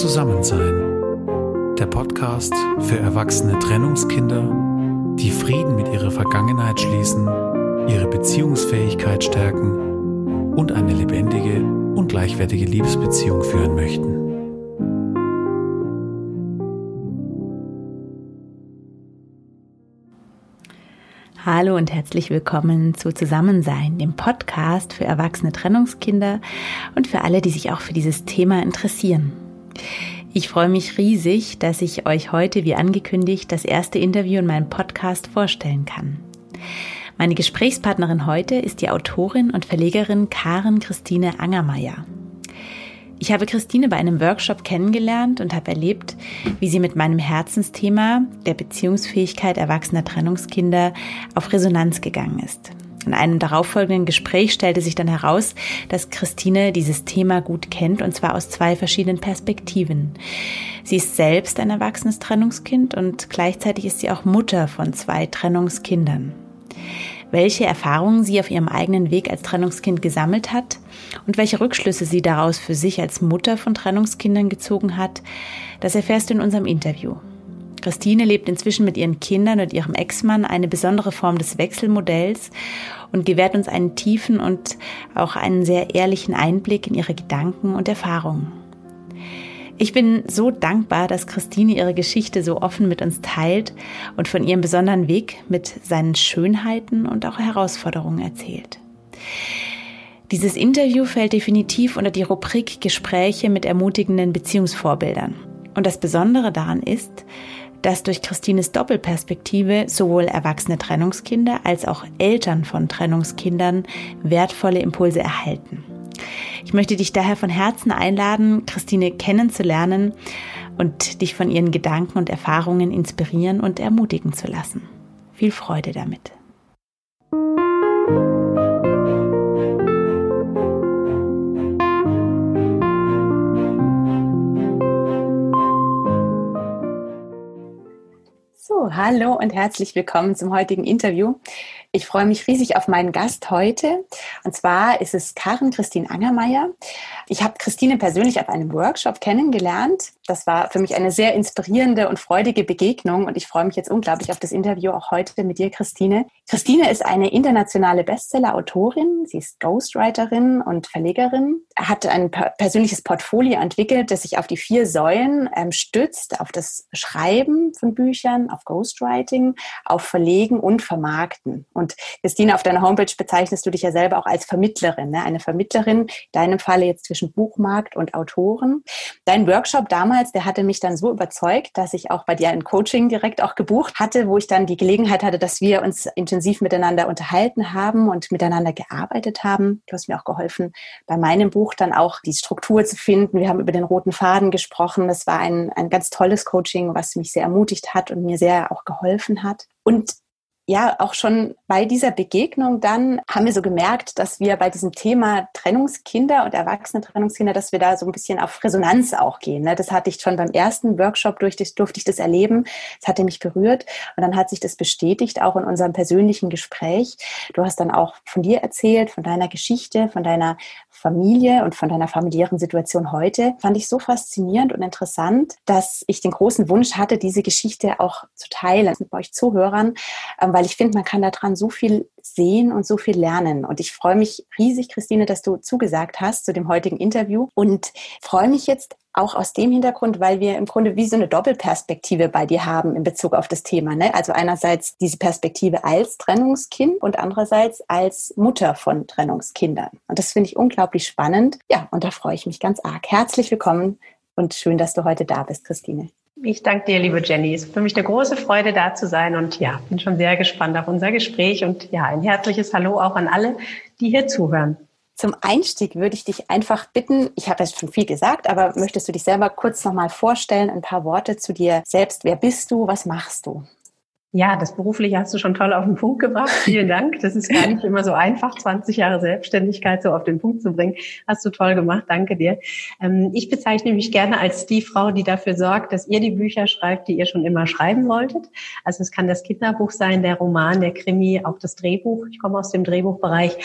Zusammensein. Der Podcast für erwachsene Trennungskinder, die Frieden mit ihrer Vergangenheit schließen, ihre Beziehungsfähigkeit stärken und eine lebendige und gleichwertige Liebesbeziehung führen möchten. Hallo und herzlich willkommen zu Zusammensein, dem Podcast für erwachsene Trennungskinder und für alle, die sich auch für dieses Thema interessieren. Ich freue mich riesig, dass ich euch heute, wie angekündigt, das erste Interview in meinem Podcast vorstellen kann. Meine Gesprächspartnerin heute ist die Autorin und Verlegerin Karen Christine Angermeier. Ich habe Christine bei einem Workshop kennengelernt und habe erlebt, wie sie mit meinem Herzensthema der Beziehungsfähigkeit erwachsener Trennungskinder auf Resonanz gegangen ist. In einem darauffolgenden Gespräch stellte sich dann heraus, dass Christine dieses Thema gut kennt und zwar aus zwei verschiedenen Perspektiven. Sie ist selbst ein erwachsenes Trennungskind und gleichzeitig ist sie auch Mutter von zwei Trennungskindern welche Erfahrungen sie auf ihrem eigenen Weg als Trennungskind gesammelt hat und welche Rückschlüsse sie daraus für sich als Mutter von Trennungskindern gezogen hat, das erfährst du in unserem Interview. Christine lebt inzwischen mit ihren Kindern und ihrem Ex-Mann eine besondere Form des Wechselmodells und gewährt uns einen tiefen und auch einen sehr ehrlichen Einblick in ihre Gedanken und Erfahrungen. Ich bin so dankbar, dass Christine ihre Geschichte so offen mit uns teilt und von ihrem besonderen Weg mit seinen Schönheiten und auch Herausforderungen erzählt. Dieses Interview fällt definitiv unter die Rubrik Gespräche mit ermutigenden Beziehungsvorbildern. Und das Besondere daran ist, dass durch Christines Doppelperspektive sowohl erwachsene Trennungskinder als auch Eltern von Trennungskindern wertvolle Impulse erhalten. Ich möchte dich daher von Herzen einladen, Christine kennenzulernen und dich von ihren Gedanken und Erfahrungen inspirieren und ermutigen zu lassen. Viel Freude damit. So, hallo und herzlich willkommen zum heutigen Interview. Ich freue mich riesig auf meinen Gast heute. Und zwar ist es Karen Christine Angermeier. Ich habe Christine persönlich auf einem Workshop kennengelernt. Das war für mich eine sehr inspirierende und freudige Begegnung. Und ich freue mich jetzt unglaublich auf das Interview auch heute mit dir, Christine. Christine ist eine internationale Bestseller-Autorin. Sie ist Ghostwriterin und Verlegerin. Hat ein persönliches Portfolio entwickelt, das sich auf die vier Säulen ähm, stützt. Auf das Schreiben von Büchern, auf Ghostwriting, auf Verlegen und Vermarkten. Und Christine, auf deiner Homepage bezeichnest du dich ja selber auch als Vermittlerin, ne? eine Vermittlerin, in deinem Falle jetzt zwischen Buchmarkt und Autoren. Dein Workshop damals, der hatte mich dann so überzeugt, dass ich auch bei dir ein Coaching direkt auch gebucht hatte, wo ich dann die Gelegenheit hatte, dass wir uns intensiv miteinander unterhalten haben und miteinander gearbeitet haben. Du hast mir auch geholfen, bei meinem Buch dann auch die Struktur zu finden. Wir haben über den roten Faden gesprochen. Das war ein, ein ganz tolles Coaching, was mich sehr ermutigt hat und mir sehr auch geholfen hat. Und ja, auch schon bei dieser Begegnung dann haben wir so gemerkt, dass wir bei diesem Thema Trennungskinder und erwachsene Trennungskinder, dass wir da so ein bisschen auf Resonanz auch gehen. Ne? Das hatte ich schon beim ersten Workshop durch, durfte ich das erleben. Das hatte mich berührt. Und dann hat sich das bestätigt, auch in unserem persönlichen Gespräch. Du hast dann auch von dir erzählt, von deiner Geschichte, von deiner Familie und von deiner familiären Situation heute, fand ich so faszinierend und interessant, dass ich den großen Wunsch hatte, diese Geschichte auch zu teilen mit euch Zuhörern, ähm, weil ich finde, man kann daran so viel sehen und so viel lernen. Und ich freue mich riesig, Christine, dass du zugesagt hast zu dem heutigen Interview und freue mich jetzt auch aus dem Hintergrund, weil wir im Grunde wie so eine Doppelperspektive bei dir haben in Bezug auf das Thema. Ne? Also einerseits diese Perspektive als Trennungskind und andererseits als Mutter von Trennungskindern. Und das finde ich unglaublich spannend. Ja, und da freue ich mich ganz arg. Herzlich willkommen und schön, dass du heute da bist, Christine. Ich danke dir, liebe Jenny. Es ist für mich eine große Freude, da zu sein und ja, bin schon sehr gespannt auf unser Gespräch und ja, ein herzliches Hallo auch an alle, die hier zuhören. Zum Einstieg würde ich dich einfach bitten, ich habe jetzt schon viel gesagt, aber möchtest du dich selber kurz nochmal vorstellen, ein paar Worte zu dir selbst. Wer bist du? Was machst du? Ja, das berufliche hast du schon toll auf den Punkt gebracht. Vielen Dank. Das ist gar nicht immer so einfach, 20 Jahre Selbstständigkeit so auf den Punkt zu bringen. Hast du toll gemacht. Danke dir. Ähm, ich bezeichne mich gerne als die Frau, die dafür sorgt, dass ihr die Bücher schreibt, die ihr schon immer schreiben wolltet. Also es kann das Kinderbuch sein, der Roman, der Krimi, auch das Drehbuch. Ich komme aus dem Drehbuchbereich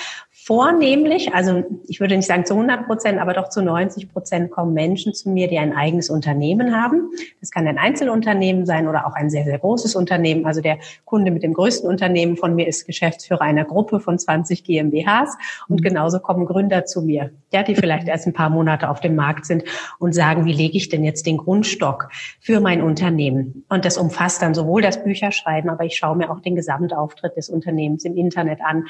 Vornehmlich, also ich würde nicht sagen zu 100 Prozent, aber doch zu 90 Prozent kommen Menschen zu mir, die ein eigenes Unternehmen haben. Das kann ein Einzelunternehmen sein oder auch ein sehr, sehr großes Unternehmen. Also der Kunde mit dem größten Unternehmen von mir ist Geschäftsführer einer Gruppe von 20 GmbHs und mhm. genauso kommen Gründer zu mir, ja, die vielleicht erst ein paar Monate auf dem Markt sind und sagen, wie lege ich denn jetzt den Grundstock für mein Unternehmen? Und das umfasst dann sowohl das Bücherschreiben, aber ich schaue mir auch den Gesamtauftritt des Unternehmens im Internet an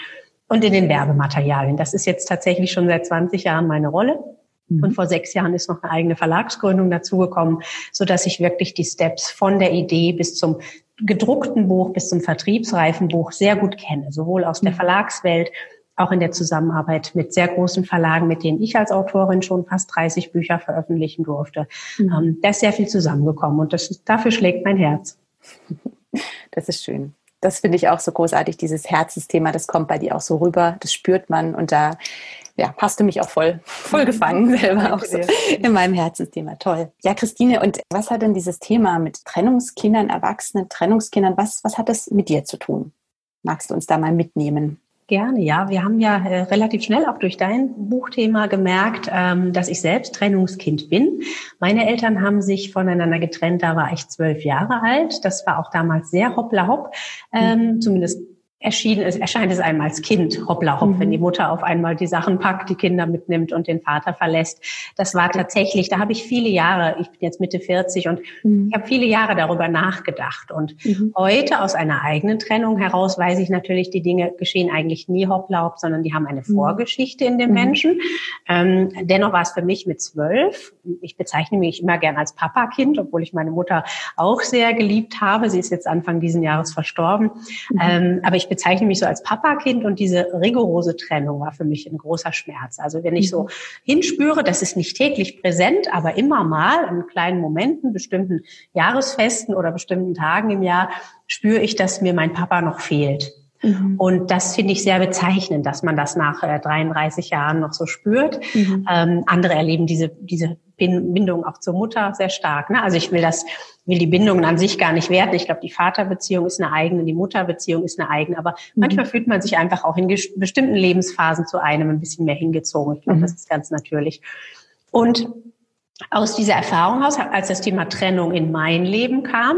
und in den Werbematerialien. Das ist jetzt tatsächlich schon seit 20 Jahren meine Rolle. Mhm. Und vor sechs Jahren ist noch eine eigene Verlagsgründung dazugekommen, so dass ich wirklich die Steps von der Idee bis zum gedruckten Buch, bis zum vertriebsreifen Buch sehr gut kenne, sowohl aus der mhm. Verlagswelt, auch in der Zusammenarbeit mit sehr großen Verlagen, mit denen ich als Autorin schon fast 30 Bücher veröffentlichen durfte. Mhm. Ähm, da ist sehr viel zusammengekommen und das, dafür schlägt mein Herz. Das ist schön das finde ich auch so großartig, dieses Herzensthema, das kommt bei dir auch so rüber, das spürt man und da ja, hast du mich auch voll, voll gefangen selber auch so in meinem Herzensthema. Toll. Ja, Christine, und was hat denn dieses Thema mit Trennungskindern, Erwachsenen, Trennungskindern, was, was hat das mit dir zu tun? Magst du uns da mal mitnehmen? Gerne, ja. Wir haben ja äh, relativ schnell auch durch dein Buchthema gemerkt, ähm, dass ich selbst Trennungskind bin. Meine Eltern haben sich voneinander getrennt, da war ich zwölf Jahre alt. Das war auch damals sehr hoppla hopp, ähm, mhm. zumindest erschienen ist, erscheint es einem als Kind, hoppla hopp, mhm. wenn die Mutter auf einmal die Sachen packt, die Kinder mitnimmt und den Vater verlässt. Das war tatsächlich, da habe ich viele Jahre, ich bin jetzt Mitte 40 und mhm. ich habe viele Jahre darüber nachgedacht. Und mhm. heute aus einer eigenen Trennung heraus weiß ich natürlich, die Dinge geschehen eigentlich nie hoppla hopp, sondern die haben eine mhm. Vorgeschichte in dem mhm. Menschen. Ähm, dennoch war es für mich mit zwölf, ich bezeichne mich immer gern als Papakind, obwohl ich meine Mutter auch sehr geliebt habe. Sie ist jetzt Anfang diesen Jahres verstorben. Mhm. Ähm, aber ich bezeichne mich so als Papakind und diese rigorose Trennung war für mich ein großer Schmerz. Also wenn ich so mhm. hinspüre, das ist nicht täglich präsent, aber immer mal in kleinen Momenten, bestimmten Jahresfesten oder bestimmten Tagen im Jahr, spüre ich, dass mir mein Papa noch fehlt. Mhm. Und das finde ich sehr bezeichnend, dass man das nach äh, 33 Jahren noch so spürt. Mhm. Ähm, andere erleben diese, diese Bindung auch zur Mutter sehr stark. Ne? Also ich will das, will die Bindungen an sich gar nicht werten. Ich glaube, die Vaterbeziehung ist eine eigene, die Mutterbeziehung ist eine eigene. Aber mhm. manchmal fühlt man sich einfach auch in bestimmten Lebensphasen zu einem ein bisschen mehr hingezogen. Ich glaube, mhm. das ist ganz natürlich. Und aus dieser Erfahrung aus, als das Thema Trennung in mein Leben kam,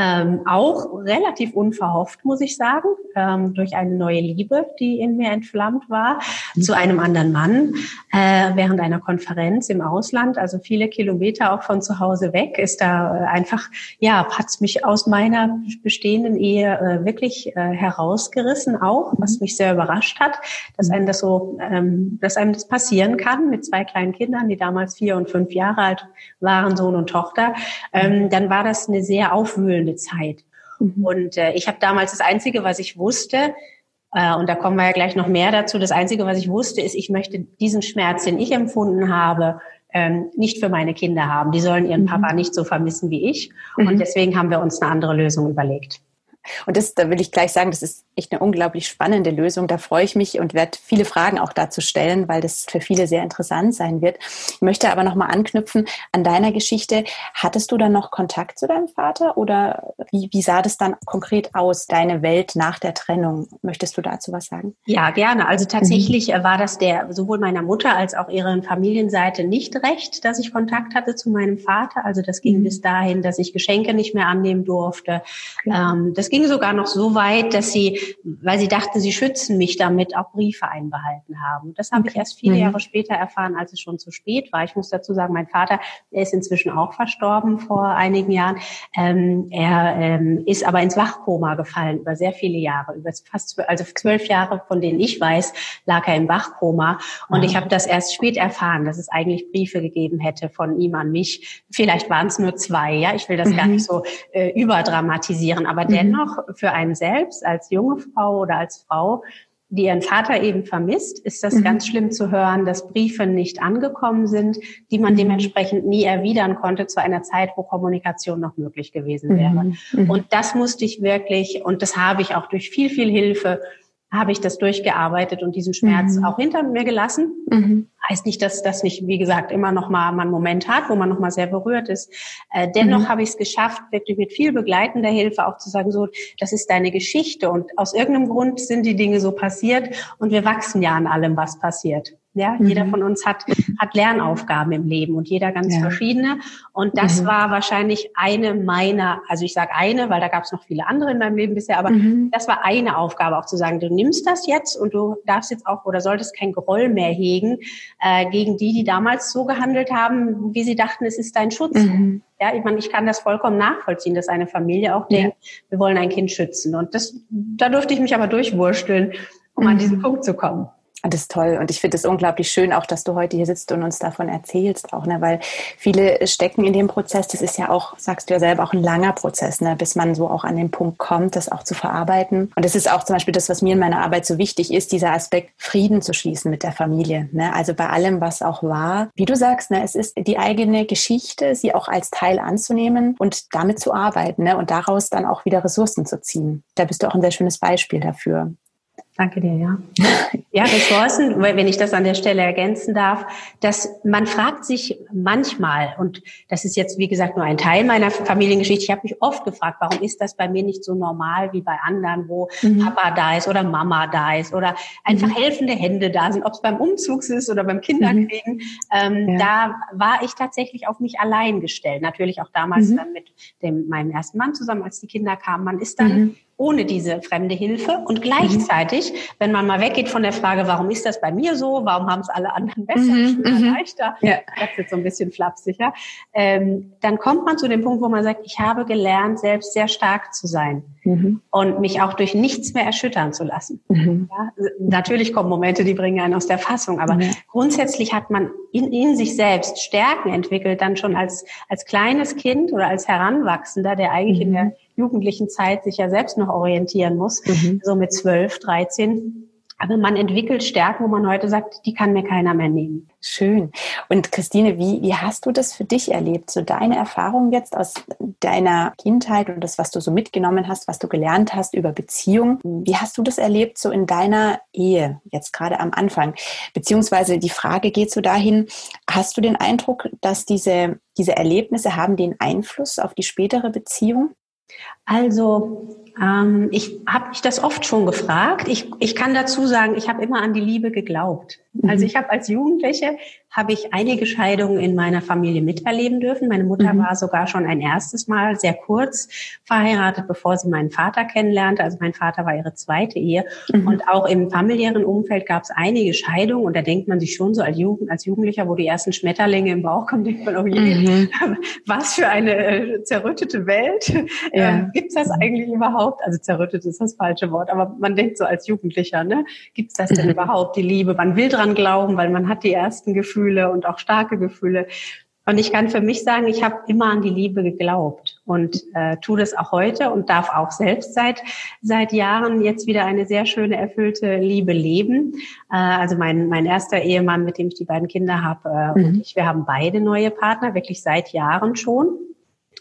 ähm, auch relativ unverhofft, muss ich sagen, ähm, durch eine neue Liebe, die in mir entflammt war, mhm. zu einem anderen Mann äh, während einer Konferenz im Ausland, also viele Kilometer auch von zu Hause weg, ist da äh, einfach, ja, hat's mich aus meiner bestehenden Ehe äh, wirklich äh, herausgerissen, auch, was mhm. mich sehr überrascht hat, dass einem das so, ähm, dass einem das passieren kann mit zwei kleinen Kindern, die damals vier und fünf Jahre alt waren, Sohn und Tochter. Ähm, dann war das eine sehr aufwühlende spannende Zeit. Mhm. Und äh, ich habe damals das Einzige, was ich wusste, äh, und da kommen wir ja gleich noch mehr dazu, das Einzige, was ich wusste, ist, ich möchte diesen Schmerz, den ich empfunden habe, ähm, nicht für meine Kinder haben. Die sollen ihren mhm. Papa nicht so vermissen wie ich. Mhm. Und deswegen haben wir uns eine andere Lösung überlegt. Und das, da will ich gleich sagen, das ist echt eine unglaublich spannende Lösung. Da freue ich mich und werde viele Fragen auch dazu stellen, weil das für viele sehr interessant sein wird. Ich möchte aber nochmal anknüpfen an deiner Geschichte. Hattest du dann noch Kontakt zu deinem Vater oder wie, wie sah das dann konkret aus, deine Welt nach der Trennung? Möchtest du dazu was sagen? Ja, gerne. Also tatsächlich mhm. war das der sowohl meiner Mutter als auch ihrer Familienseite nicht recht, dass ich Kontakt hatte zu meinem Vater. Also das ging mhm. bis dahin, dass ich Geschenke nicht mehr annehmen durfte. Ähm, das ging sogar noch so weit, dass sie, weil sie dachte, sie schützen mich damit, auch Briefe einbehalten haben. Das habe ich erst viele mhm. Jahre später erfahren, als es schon zu spät war. Ich muss dazu sagen, mein Vater, der ist inzwischen auch verstorben vor einigen Jahren. Ähm, er ähm, ist aber ins Wachkoma gefallen über sehr viele Jahre, über fast zwölf, also zwölf Jahre, von denen ich weiß, lag er im Wachkoma. Und mhm. ich habe das erst spät erfahren, dass es eigentlich Briefe gegeben hätte von ihm an mich. Vielleicht waren es nur zwei. Ja, ich will das mhm. gar nicht so äh, überdramatisieren, aber dennoch dennoch für einen selbst als junge Frau oder als Frau, die ihren Vater eben vermisst, ist das mhm. ganz schlimm zu hören, dass Briefe nicht angekommen sind, die man mhm. dementsprechend nie erwidern konnte zu einer Zeit, wo Kommunikation noch möglich gewesen wäre. Mhm. mhm. Und das musste ich wirklich, und das habe ich auch durch viel, viel Hilfe habe ich das durchgearbeitet und diesen Schmerz mhm. auch hinter mir gelassen. Mhm. Heißt nicht, dass das nicht, wie gesagt, immer noch mal man einen Moment hat, wo man noch mal sehr berührt ist. Äh, dennoch mhm. habe ich es geschafft, wirklich mit viel begleitender Hilfe auch zu sagen, so, das ist deine Geschichte und aus irgendeinem Grund sind die Dinge so passiert und wir wachsen ja an allem, was passiert. Ja, mhm. jeder von uns hat, hat Lernaufgaben im Leben und jeder ganz ja. verschiedene. Und das mhm. war wahrscheinlich eine meiner, also ich sage eine, weil da gab es noch viele andere in meinem Leben bisher, aber mhm. das war eine Aufgabe, auch zu sagen, du nimmst das jetzt und du darfst jetzt auch oder solltest kein Groll mehr hegen äh, gegen die, die damals so gehandelt haben, wie sie dachten, es ist dein Schutz. Mhm. Ja, ich meine, ich kann das vollkommen nachvollziehen, dass eine Familie auch denkt, ja. wir wollen ein Kind schützen. Und das, da durfte ich mich aber durchwursteln, um an diesen mhm. Punkt zu kommen. Das ist toll. Und ich finde es unglaublich schön, auch dass du heute hier sitzt und uns davon erzählst, auch, ne? weil viele stecken in dem Prozess. Das ist ja auch, sagst du ja selber, auch ein langer Prozess, ne? bis man so auch an den Punkt kommt, das auch zu verarbeiten. Und das ist auch zum Beispiel das, was mir in meiner Arbeit so wichtig ist, dieser Aspekt, Frieden zu schließen mit der Familie. Ne? Also bei allem, was auch war. Wie du sagst, ne? es ist die eigene Geschichte, sie auch als Teil anzunehmen und damit zu arbeiten ne? und daraus dann auch wieder Ressourcen zu ziehen. Da bist du auch ein sehr schönes Beispiel dafür. Danke dir, ja. Ja, Ressourcen, wenn ich das an der Stelle ergänzen darf, dass man fragt sich manchmal, und das ist jetzt, wie gesagt, nur ein Teil meiner Familiengeschichte, ich habe mich oft gefragt, warum ist das bei mir nicht so normal wie bei anderen, wo mhm. Papa da ist oder Mama da ist oder einfach mhm. helfende Hände da sind, ob es beim Umzug ist oder beim Kinderkriegen. Mhm. Ähm, ja. Da war ich tatsächlich auf mich allein gestellt. Natürlich auch damals mhm. dann mit dem, meinem ersten Mann zusammen, als die Kinder kamen. Man ist dann mhm ohne diese fremde Hilfe. Und gleichzeitig, wenn man mal weggeht von der Frage, warum ist das bei mir so, warum haben es alle anderen besser, mhm, mhm. leichter, ja. das ist jetzt so ein bisschen flapsiger, ähm, dann kommt man zu dem Punkt, wo man sagt, ich habe gelernt, selbst sehr stark zu sein mhm. und mich auch durch nichts mehr erschüttern zu lassen. Mhm. Ja, natürlich kommen Momente, die bringen einen aus der Fassung, aber mhm. grundsätzlich hat man in, in sich selbst Stärken entwickelt, dann schon als, als kleines Kind oder als Heranwachsender, der eigentlich in der mhm jugendlichen Zeit sich ja selbst noch orientieren muss, mhm. so mit zwölf, dreizehn. Aber man entwickelt Stärken, wo man heute sagt, die kann mir keiner mehr nehmen. Schön. Und Christine, wie, wie hast du das für dich erlebt? So deine Erfahrung jetzt aus deiner Kindheit und das, was du so mitgenommen hast, was du gelernt hast über Beziehung. Wie hast du das erlebt so in deiner Ehe, jetzt gerade am Anfang? Beziehungsweise die Frage geht so dahin, hast du den Eindruck, dass diese, diese Erlebnisse haben den Einfluss auf die spätere Beziehung? Also ähm, ich habe mich das oft schon gefragt. Ich, ich kann dazu sagen, ich habe immer an die Liebe geglaubt. Also mhm. ich habe als Jugendliche habe ich einige Scheidungen in meiner Familie miterleben dürfen. Meine Mutter mhm. war sogar schon ein erstes Mal sehr kurz verheiratet, bevor sie meinen Vater kennenlernte. Also mein Vater war ihre zweite Ehe. Mhm. Und auch im familiären Umfeld gab es einige Scheidungen. Und da denkt man sich schon so als, Jugend, als Jugendlicher, wo die ersten Schmetterlinge im Bauch kommen, denkt man, oh je, mhm. was für eine äh, zerrüttete Welt. Ja. Ähm, Gibt es das eigentlich überhaupt? Also zerrüttet ist das falsche Wort, aber man denkt so als Jugendlicher, ne? Gibt es das denn mhm. überhaupt, die Liebe? Man will dran glauben, weil man hat die ersten Gefühle und auch starke Gefühle. Und ich kann für mich sagen, ich habe immer an die Liebe geglaubt und äh, tue das auch heute und darf auch selbst seit seit Jahren jetzt wieder eine sehr schöne erfüllte Liebe leben. Äh, also mein mein erster Ehemann, mit dem ich die beiden Kinder habe, äh, mhm. und ich, wir haben beide neue Partner, wirklich seit Jahren schon.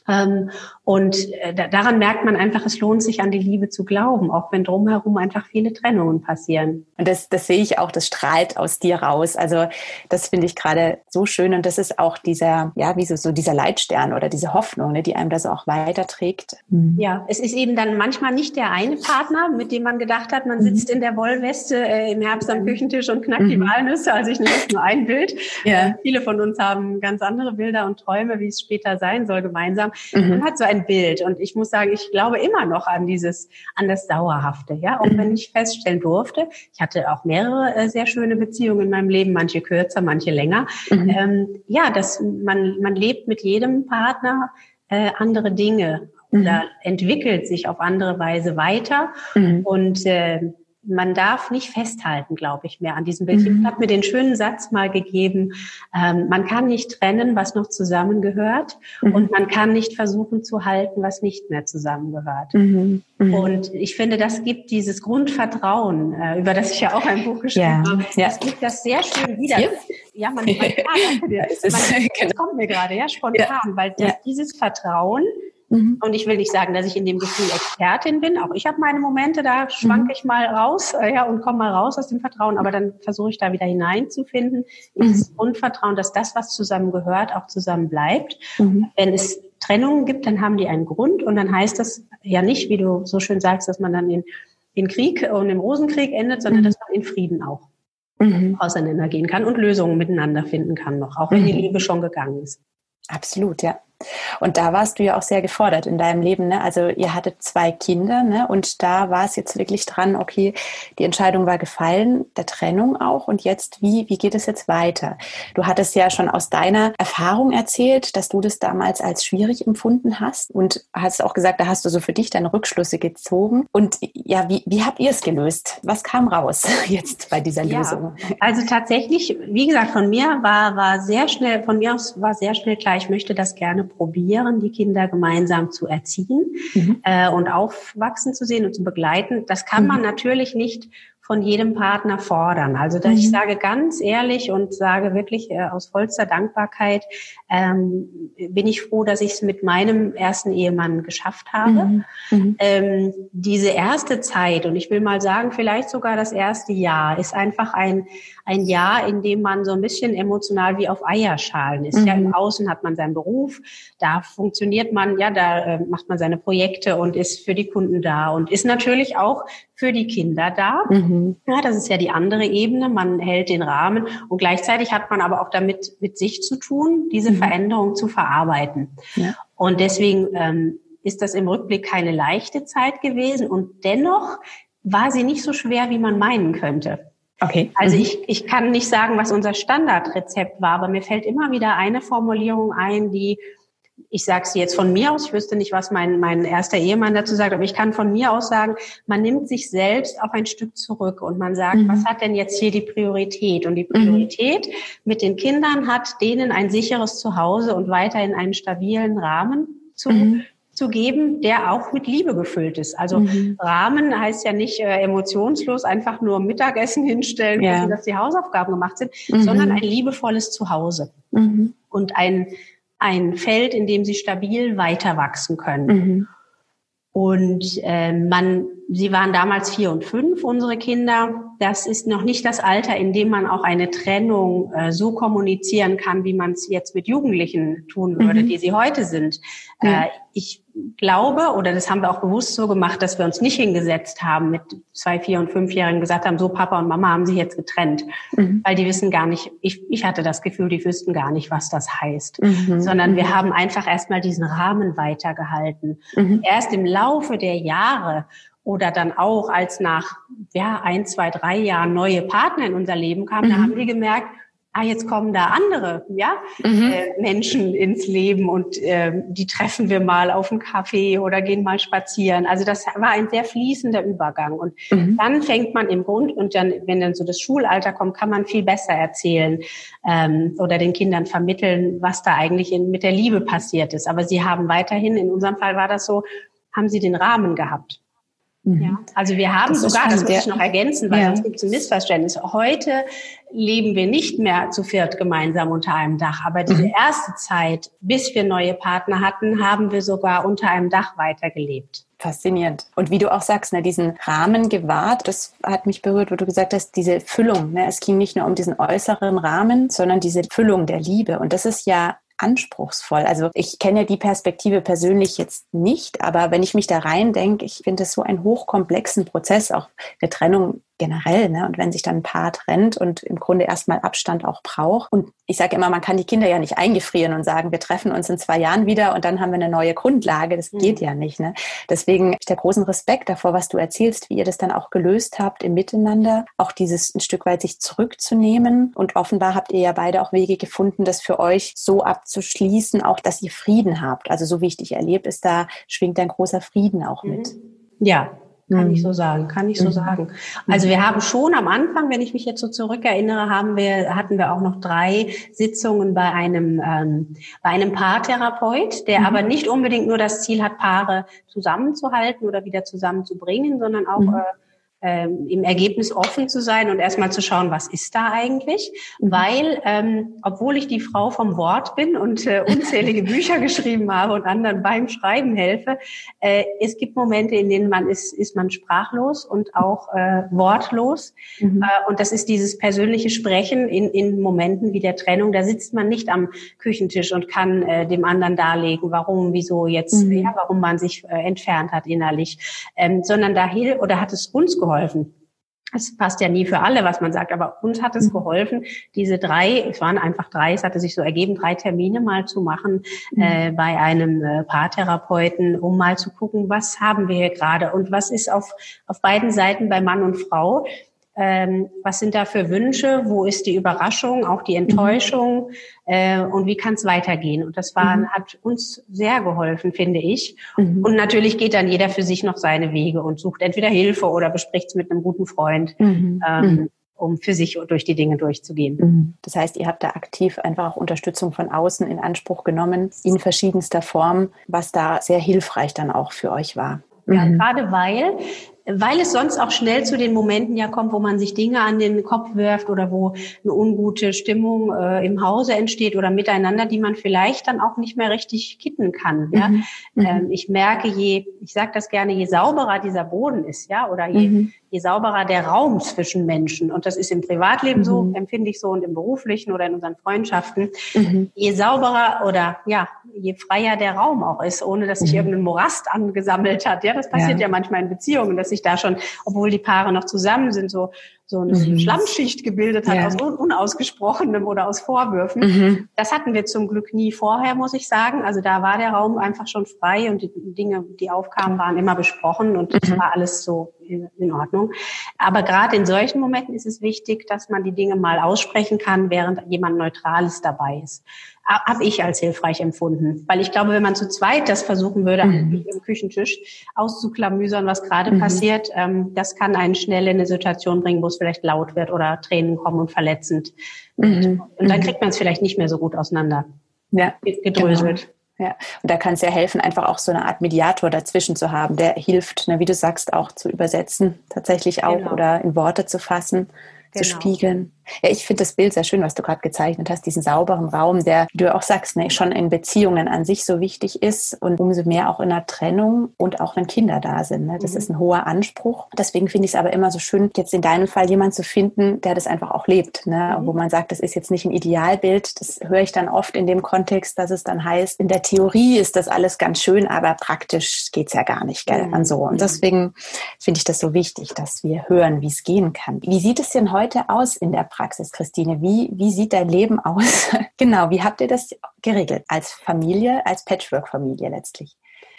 Ähm, und äh, daran merkt man einfach, es lohnt sich an die Liebe zu glauben, auch wenn drumherum einfach viele Trennungen passieren. Und das, das sehe ich auch, das strahlt aus dir raus. Also das finde ich gerade so schön und das ist auch dieser, ja, wie so, so dieser Leitstern oder diese Hoffnung, ne, die einem das auch weiterträgt. Mhm. Ja, es ist eben dann manchmal nicht der eine Partner, mit dem man gedacht hat, man mhm. sitzt in der Wollweste äh, im Herbst am Küchentisch und knackt mhm. die Walnüsse. Also ich nehme jetzt nur ein Bild. Ja. Äh, viele von uns haben ganz andere Bilder und Träume, wie es später sein soll gemeinsam. Mhm. Man hat so ein Bild und ich muss sagen, ich glaube immer noch an dieses, an das Dauerhafte, ja. Auch mhm. wenn ich feststellen durfte, ich hatte auch mehrere äh, sehr schöne Beziehungen in meinem Leben, manche kürzer, manche länger. Mhm. Ähm, ja, dass man, man lebt mit jedem Partner äh, andere Dinge oder mhm. entwickelt sich auf andere Weise weiter mhm. und äh, man darf nicht festhalten, glaube ich, mehr an diesem Bild. Mhm. Ich habe mir den schönen Satz mal gegeben, ähm, man kann nicht trennen, was noch zusammengehört mhm. und man kann nicht versuchen zu halten, was nicht mehr zusammengehört. Mhm. mhm. Und ich finde, das gibt dieses Grundvertrauen, äh, über das ich ja auch ein Buch geschrieben ja. habe, ja. das gibt das sehr schön wieder. Ja, ja man, man, ja, man, man, das kommt mir gerade, ja, spontan, weil das, dieses Vertrauen Mhm. Und ich will nicht sagen, dass ich in dem Gefühl Expertin bin. Auch ich habe meine Momente, da schwanke mhm. ich mal raus äh, ja, und komme mal raus aus dem Vertrauen. Aber dann versuche ich da wieder hineinzufinden. Mhm. Dieses Grundvertrauen, dass das, was zusammen gehört, auch zusammen bleibt. Mhm. Wenn es Trennungen gibt, dann haben die einen Grund. Und dann heißt das ja nicht, wie du so schön sagst, dass man dann in, in Krieg und im Rosenkrieg endet, sondern mhm. dass man in Frieden auch mhm. auseinandergehen kann und Lösungen miteinander finden kann noch, auch wenn die Liebe schon gegangen ist. Absolut, ja. Und da warst du ja auch sehr gefordert in deinem Leben. Ne? Also ihr hattet zwei Kinder ne? und da war es jetzt wirklich dran, okay, die Entscheidung war gefallen, der Trennung auch. Und jetzt, wie, wie geht es jetzt weiter? Du hattest ja schon aus deiner Erfahrung erzählt, dass du das damals als schwierig empfunden hast und hast auch gesagt, da hast du so für dich deine Rückschlüsse gezogen. Und ja, wie, wie habt ihr es gelöst? Was kam raus jetzt bei dieser ja, Lösung? Also tatsächlich, wie gesagt, von mir war, war sehr schnell, von mir aus war sehr schnell klar, ich möchte das gerne probieren, die Kinder gemeinsam zu erziehen mhm. äh, und aufwachsen zu sehen und zu begleiten. Das kann man mhm. natürlich nicht von jedem Partner fordern. Also dass mhm. ich sage ganz ehrlich und sage wirklich äh, aus vollster Dankbarkeit, ähm, bin ich froh, dass ich es mit meinem ersten Ehemann geschafft habe. Mhm. mhm. Ähm, diese erste Zeit, und ich will mal sagen, vielleicht sogar das erste Jahr, ist einfach ein, ein Jahr, in dem man so ein bisschen emotional wie auf Eierschalen ist. Mhm. Ja, im Außen hat man seinen Beruf, da funktioniert man, ja, da äh, macht man seine Projekte und ist für die Kunden da und ist natürlich auch für die Kinder da. Mhm. Ja, das ist ja die andere Ebene. Man hält den Rahmen und gleichzeitig hat man aber auch damit mit sich zu tun, diese mhm. Veränderung zu verarbeiten. Ja. Und deswegen ähm, ist das im Rückblick keine leichte Zeit gewesen und dennoch war sie nicht so schwer, wie man meinen könnte. Okay. Also mhm. ich, ich kann nicht sagen, was unser Standardrezept war, aber mir fällt immer wieder eine Formulierung ein, die ich sage es jetzt von mir aus, ich wüsste nicht, was mein, mein erster Ehemann dazu sagt, aber ich kann von mir aus sagen, man nimmt sich selbst auf ein Stück zurück und man sagt, mhm. was hat denn jetzt hier die Priorität? Und die mhm. Priorität mhm. mit den Kindern hat, denen ein sicheres Zuhause und weiterhin einen stabilen Rahmen zu mhm zu geben, der auch mit Liebe gefüllt ist. Also mhm. Rahmen heißt ja nicht äh, emotionslos einfach nur Mittagessen hinstellen, ja. dass die Hausaufgaben gemacht sind, mhm. sondern ein liebevolles Zuhause mhm. und ein ein Feld, in dem sie stabil weiter wachsen können. Mhm. Und äh, man, sie waren damals vier und fünf, unsere Kinder. Das ist noch nicht das Alter, in dem man auch eine Trennung äh, so kommunizieren kann, wie man es jetzt mit Jugendlichen tun würde, mhm. die sie heute sind. Ja. Äh, ich glaube, oder das haben wir auch bewusst so gemacht, dass wir uns nicht hingesetzt haben mit zwei, vier und fünfjährigen gesagt haben, so Papa und Mama haben sich jetzt getrennt, mhm. weil die wissen gar nicht, ich, ich hatte das Gefühl, die wüssten gar nicht, was das heißt, mhm. sondern wir mhm. haben einfach erstmal diesen Rahmen weitergehalten. Mhm. Erst im Laufe der Jahre oder dann auch als nach ja ein, zwei, drei Jahren neue Partner in unser Leben kamen, da mhm. haben die gemerkt, ah, jetzt kommen da andere ja, mhm. äh, Menschen ins Leben und äh, die treffen wir mal auf einen Kaffee oder gehen mal spazieren. Also das war ein sehr fließender Übergang. Und mhm. dann fängt man im Grund und dann, wenn dann so das Schulalter kommt, kann man viel besser erzählen ähm, oder den Kindern vermitteln, was da eigentlich in, mit der Liebe passiert ist. Aber sie haben weiterhin, in unserem Fall war das so, haben sie den Rahmen gehabt. Mhm. Ja, also wir haben das sogar, das muss ich noch ergänzen, weil ja. sonst gibt es ein Missverständnis. Heute leben wir nicht mehr zu viert gemeinsam unter einem Dach, aber diese mhm. erste Zeit, bis wir neue Partner hatten, haben wir sogar unter einem Dach weitergelebt. Faszinierend. Und wie du auch sagst, ne, diesen Rahmen gewahrt, das hat mich berührt, wo du gesagt hast, diese Füllung. Ne, es ging nicht nur um diesen äußeren Rahmen, sondern diese Füllung der Liebe. Und das ist ja anspruchsvoll. Also ich kenne die Perspektive persönlich jetzt nicht, aber wenn ich mich da rein denke, ich finde es so einen hochkomplexen Prozess, auch eine Trennung generell. Ne? Und wenn sich dann ein Paar trennt und im Grunde erstmal Abstand auch braucht. Und ich sage immer, man kann die Kinder ja nicht eingefrieren und sagen, wir treffen uns in zwei Jahren wieder und dann haben wir eine neue Grundlage. Das mhm. geht ja nicht. Ne? Deswegen ich der großen Respekt davor, was du erzählst, wie ihr das dann auch gelöst habt im Miteinander, auch dieses ein Stück weit sich zurückzunehmen. Und offenbar habt ihr ja beide auch Wege gefunden, das für euch so abzuschließen, auch dass ihr Frieden habt. Also so wie ich dich erlebe, ist da schwingt ein großer Frieden auch mit. Mhm. Ja, kann mhm. ich so sagen, kann ich so mhm. sagen. Also wir haben schon am Anfang, wenn ich mich jetzt so zurückerinnere, haben wir, hatten wir auch noch drei Sitzungen bei einem, ähm, bei einem Paartherapeut, der mhm. aber nicht unbedingt nur das Ziel hat, Paare zusammenzuhalten oder wieder zusammenzubringen, sondern auch mhm. äh, ähm, im Ergebnis offen zu sein und erstmal zu schauen, was ist da eigentlich? Mhm. Weil, ähm, obwohl ich die Frau vom Wort bin und äh, unzählige Bücher geschrieben habe und anderen beim Schreiben helfe, äh, es gibt Momente, in denen man ist, ist man sprachlos und auch äh, wortlos. Mhm. Äh, und das ist dieses persönliche Sprechen in, in Momenten wie der Trennung. Da sitzt man nicht am Küchentisch und kann äh, dem anderen darlegen, warum, wieso jetzt, mhm. ja, warum man sich äh, entfernt hat innerlich, ähm, sondern da oder hat es uns geholfen, geholfen. Es passt ja nie für alle, was man sagt, aber uns hat es mhm. geholfen, diese drei, es waren einfach drei, es hatte sich so ergeben, drei Termine mal zu machen mhm. äh, bei einem äh, Paartherapeuten, um mal zu gucken, was haben wir hier gerade und was ist auf, auf beiden Seiten bei Mann und Frau ähm, was sind da für Wünsche? Wo ist die Überraschung, auch die Enttäuschung? Mhm. Äh, und wie kann es weitergehen? Und das war, mhm. hat uns sehr geholfen, finde ich. Mhm. Und natürlich geht dann jeder für sich noch seine Wege und sucht entweder Hilfe oder bespricht es mit einem guten Freund. Mhm. Ähm, mhm. um für sich durch die Dinge durchzugehen. Mhm. Das heißt, ihr habt da aktiv einfach auch Unterstützung von außen in Anspruch genommen, in verschiedenster Form, was da sehr hilfreich dann auch für euch war. Ja, gerade weil weil es sonst auch schnell zu den Momenten ja kommt, wo man sich Dinge an den Kopf wirft oder wo eine ungute Stimmung äh, im Hause entsteht oder miteinander, die man vielleicht dann auch nicht mehr richtig kitten kann. Ja? Mhm. mhm. Ähm, ich merke, je, ich sage das gerne, je sauberer dieser Boden ist, ja, oder je, mhm. Je sauberer der Raum zwischen Menschen, und das ist im Privatleben mhm. so, empfinde ich so, und im beruflichen oder in unseren Freundschaften, mhm. je sauberer oder ja, je freier der Raum auch ist, ohne dass sich mhm. irgendein Morast angesammelt hat. Ja, das passiert ja, ja manchmal in Beziehungen, dass sich da schon, obwohl die Paare noch zusammen sind, so so eine mhm. Schlammschicht gebildet hat ja. aus unausgesprochenem oder aus Vorwürfen. Mhm. Das hatten wir zum Glück nie vorher, muss ich sagen. Also da war der Raum einfach schon frei und die Dinge, die aufkamen, waren immer besprochen und es mhm. war alles so in Ordnung. Aber gerade in solchen Momenten ist es wichtig, dass man die Dinge mal aussprechen kann, während jemand Neutrales dabei ist. Habe ich als hilfreich empfunden. Weil ich glaube, wenn man zu zweit das versuchen würde, mhm. am Küchentisch auszuklamüsern, was gerade mhm. passiert, ähm, das kann einen schnell in eine Situation bringen, wo es vielleicht laut wird oder Tränen kommen und verletzend. Mhm. Und dann mhm. kriegt man es vielleicht nicht mehr so gut auseinander. Ja, gedröselt. Genau. Ja, und da kann es ja helfen, einfach auch so eine Art Mediator dazwischen zu haben, der hilft, ne, wie du sagst, auch zu übersetzen, tatsächlich auch genau. oder in Worte zu fassen, genau. zu spiegeln. Ja, ich finde das Bild sehr schön, was du gerade gezeichnet hast, diesen sauberen Raum, der, wie du auch sagst, ne, schon in Beziehungen an sich so wichtig ist und umso mehr auch in der Trennung und auch wenn Kinder da sind. Ne? Das mhm. ist ein hoher Anspruch. Deswegen finde ich es aber immer so schön, jetzt in deinem Fall jemanden zu finden, der das einfach auch lebt, ne? Mhm. wo man sagt, das ist jetzt nicht ein Idealbild. Das höre ich dann oft in dem Kontext, dass es dann heißt, in der Theorie ist das alles ganz schön, aber praktisch geht es ja gar nicht, gell? Mhm. Und so. Und mhm. deswegen finde ich das so wichtig, dass wir hören, wie es gehen kann. Wie sieht es denn heute aus in der Praxis? Praxis, Christine. Wie, wie sieht dein Leben aus? genau, wie habt ihr das geregelt als Familie, als Patchwork-Familie letztlich?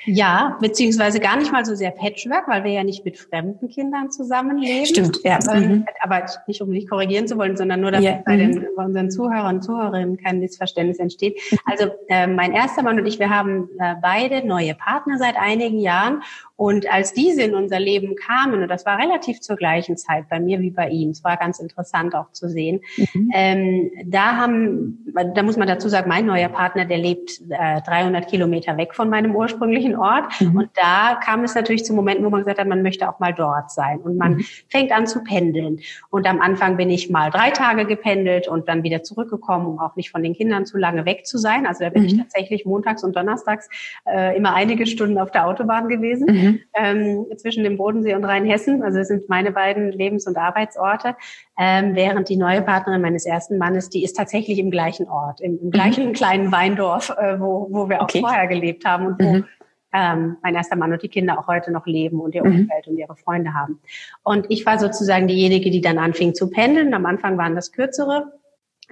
Ja, beziehungsweise gar nicht mal so sehr Patchwork, weil wir ja nicht mit fremden Kindern zusammenleben. Stimmt, ja. Mhm. Aber nicht, um dich korrigieren zu wollen, sondern nur, dass ja. bei, den, mhm. bei unseren Zuhörern und Zuhörerinnen kein Missverständnis entsteht. Also äh, mein erster Mann und ich, wir haben äh, beide neue Partner seit einigen Jahren und als diese in unser Leben kamen, und das war relativ zur gleichen Zeit bei mir wie bei ihm, es war ganz interessant auch zu sehen, mhm. ähm, da haben, da muss man dazu sagen, mein neuer Partner, der lebt äh, 300 Kilometer weg von meinem ursprünglichen Ort. Mhm. Und da kam es natürlich zu Momenten, wo man gesagt hat, man möchte auch mal dort sein. Und man mhm. fängt an zu pendeln. Und am Anfang bin ich mal drei Tage gependelt und dann wieder zurückgekommen, um auch nicht von den Kindern zu lange weg zu sein. Also da bin ich mhm. tatsächlich montags und donnerstags äh, immer einige Stunden auf der Autobahn gewesen. Mhm ähm, zwischen dem Bodensee und Rheinhessen. Also das sind meine beiden Lebens- und Arbeitsorte. Ähm, während die neue Partnerin meines ersten Mannes, die ist tatsächlich im gleichen Ort, im, im mhm. gleichen kleinen Weindorf, äh, wo, wo wir auch okay. vorher gelebt haben und wo mhm. Ähm, mein erster Mann und die Kinder auch heute noch leben und ihr mhm. Umfeld und ihre Freunde haben. Und ich war sozusagen diejenige, die dann anfing zu pendeln. Am Anfang waren das kürzere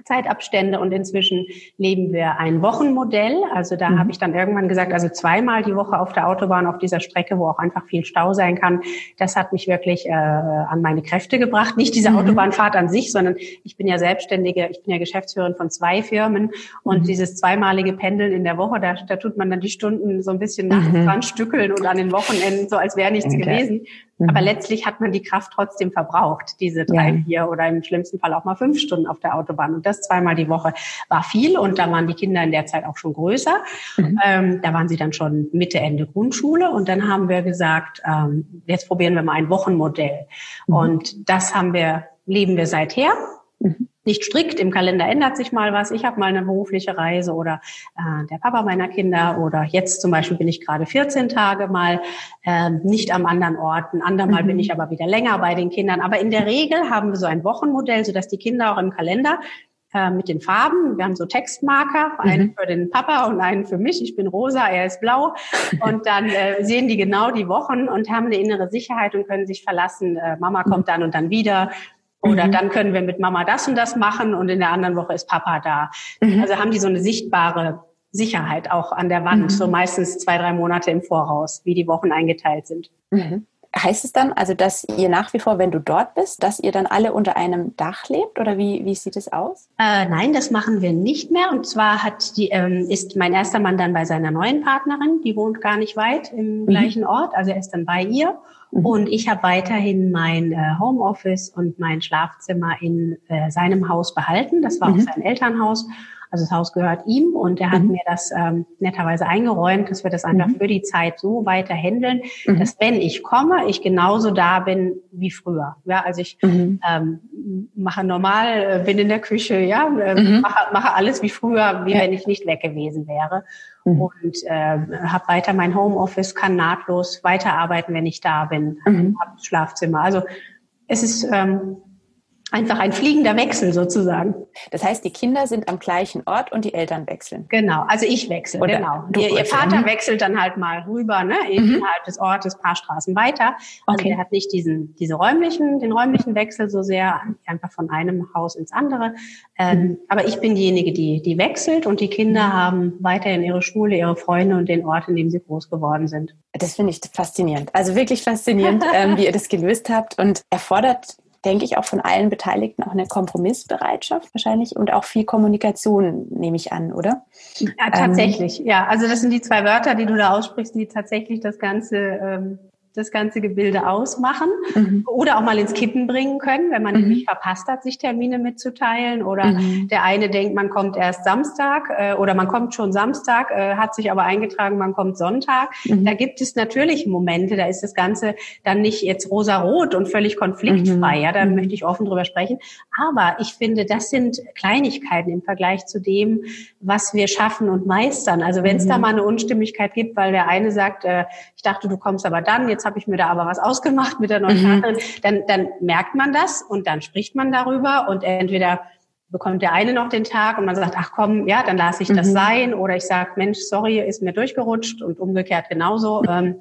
Zeitabstände und inzwischen leben wir ein Wochenmodell. Also da mhm. habe ich dann irgendwann gesagt, also zweimal die Woche auf der Autobahn auf dieser Strecke, wo auch einfach viel Stau sein kann. Das hat mich wirklich äh, an meine Kräfte gebracht. Nicht diese mhm. Autobahnfahrt an sich, sondern ich bin ja Selbstständige, ich bin ja Geschäftsführerin von zwei Firmen und mhm. dieses zweimalige Pendeln in der Woche, da, da tut man dann die Stunden so ein bisschen nachts mhm. dran stückeln und an den Wochenenden so, als wäre nichts okay. gewesen. Mhm. Aber letztlich hat man die Kraft trotzdem verbraucht, diese drei, ja. vier oder im schlimmsten Fall auch mal fünf Stunden auf der Autobahn. Und das zweimal die Woche war viel. Und da waren die Kinder in der Zeit auch schon größer. Mhm. Ähm, da waren sie dann schon Mitte, Ende Grundschule. Und dann haben wir gesagt, ähm, jetzt probieren wir mal ein Wochenmodell. Mhm. Und das haben wir, leben wir seither. Mhm nicht strikt, im Kalender ändert sich mal was. Ich habe mal eine berufliche Reise oder äh, der Papa meiner Kinder oder jetzt zum Beispiel bin ich gerade 14 Tage mal äh, nicht am anderen Ort. Ein andermal mhm. bin ich aber wieder länger bei den Kindern. Aber in der Regel haben wir so ein Wochenmodell, sodass die Kinder auch im Kalender äh, mit den Farben. Wir haben so Textmarker, mhm. einen für den Papa und einen für mich. Ich bin rosa, er ist blau. Und dann äh, sehen die genau die Wochen und haben eine innere Sicherheit und können sich verlassen. Äh, Mama kommt dann und dann wieder. Oder mhm. dann können wir mit Mama das und das machen und in der anderen Woche ist Papa da. Mhm. Also haben die so eine sichtbare Sicherheit auch an der Wand, mhm. so meistens zwei, drei Monate im Voraus, wie die Wochen eingeteilt sind. Mhm. Heißt es dann also, dass ihr nach wie vor, wenn du dort bist, dass ihr dann alle unter einem Dach lebt oder wie, wie sieht es aus? Äh, nein, das machen wir nicht mehr. Und zwar hat die, ähm, ist mein erster Mann dann bei seiner neuen Partnerin, die wohnt gar nicht weit im mhm. gleichen Ort, also er ist dann bei ihr. Mhm. Und ich habe weiterhin mein äh, Homeoffice und mein Schlafzimmer in äh, seinem Haus behalten. Das war mhm. auch sein Elternhaus. Also das Haus gehört ihm und er hat mhm. mir das ähm, netterweise eingeräumt, dass wir das einfach mhm. für die Zeit so weiter handeln, mhm. dass wenn ich komme, ich genauso da bin wie früher. Ja, also ich mhm. ähm, mache normal, äh, bin in der Küche, ja, äh, mhm. mache, mache alles wie früher, wie ja. wenn ich nicht weg gewesen wäre. Mhm. Und äh, habe weiter mein Homeoffice, kann nahtlos weiterarbeiten, wenn ich da bin, mhm. habe Schlafzimmer. Also es ist ähm, einfach ein fliegender Wechsel sozusagen. Das heißt, die Kinder sind am gleichen Ort und die Eltern wechseln. Genau, also ich wechsle, Oder genau. Ihr, ihr, Vater wechselt dann halt mal rüber, ne, mhm. innerhalb des Ortes, paar Straßen weiter. Also okay. er hat nicht diesen, diese räumlichen, den räumlichen Wechsel so sehr, einfach von einem Haus ins andere. Ähm, mhm. Aber ich bin diejenige, die, die wechselt und die Kinder mhm. haben weiterhin ihre Schule, ihre Freunde und den Ort, in dem sie groß geworden sind. Das finde ich faszinierend. Also wirklich faszinierend, ähm, wie ihr das gelöst habt und erfordert denke ich, auch von allen Beteiligten auch eine Kompromissbereitschaft wahrscheinlich und auch viel Kommunikation, nehme ich an, oder? Ja, tatsächlich, ähm, ja. Also das sind die zwei Wörter, die du da aussprichst, die tatsächlich das Ganze ähm, das ganze Gebilde ausmachen mhm. oder auch mal ins Kippen bringen können, wenn man mhm. nämlich verpasst hat, sich Termine mitzuteilen oder mhm. der eine denkt, man kommt erst Samstag äh, oder man kommt schon Samstag, äh, hat sich aber eingetragen, man kommt Sonntag. Mhm. Da gibt es natürlich Momente, da ist das Ganze dann nicht jetzt rosa-rot und völlig konfliktfrei, mhm. ja, da mhm. möchte ich offen drüber sprechen. Aber ich finde, das sind Kleinigkeiten im Vergleich zu dem, was wir schaffen und meistern. Also wenn es da mal eine Unstimmigkeit gibt, weil der eine sagt, äh, ich dachte, du kommst aber dann, jetzt habe ich mir da aber was ausgemacht mit der neuen mhm. Partnerin, dann, dann merkt man das und dann spricht man darüber und entweder bekommt der eine noch den Tag und man sagt, ach komm, ja, dann lasse ich das mhm. sein. Oder ich sage, Mensch, sorry, ist mir durchgerutscht und umgekehrt genauso. Ähm,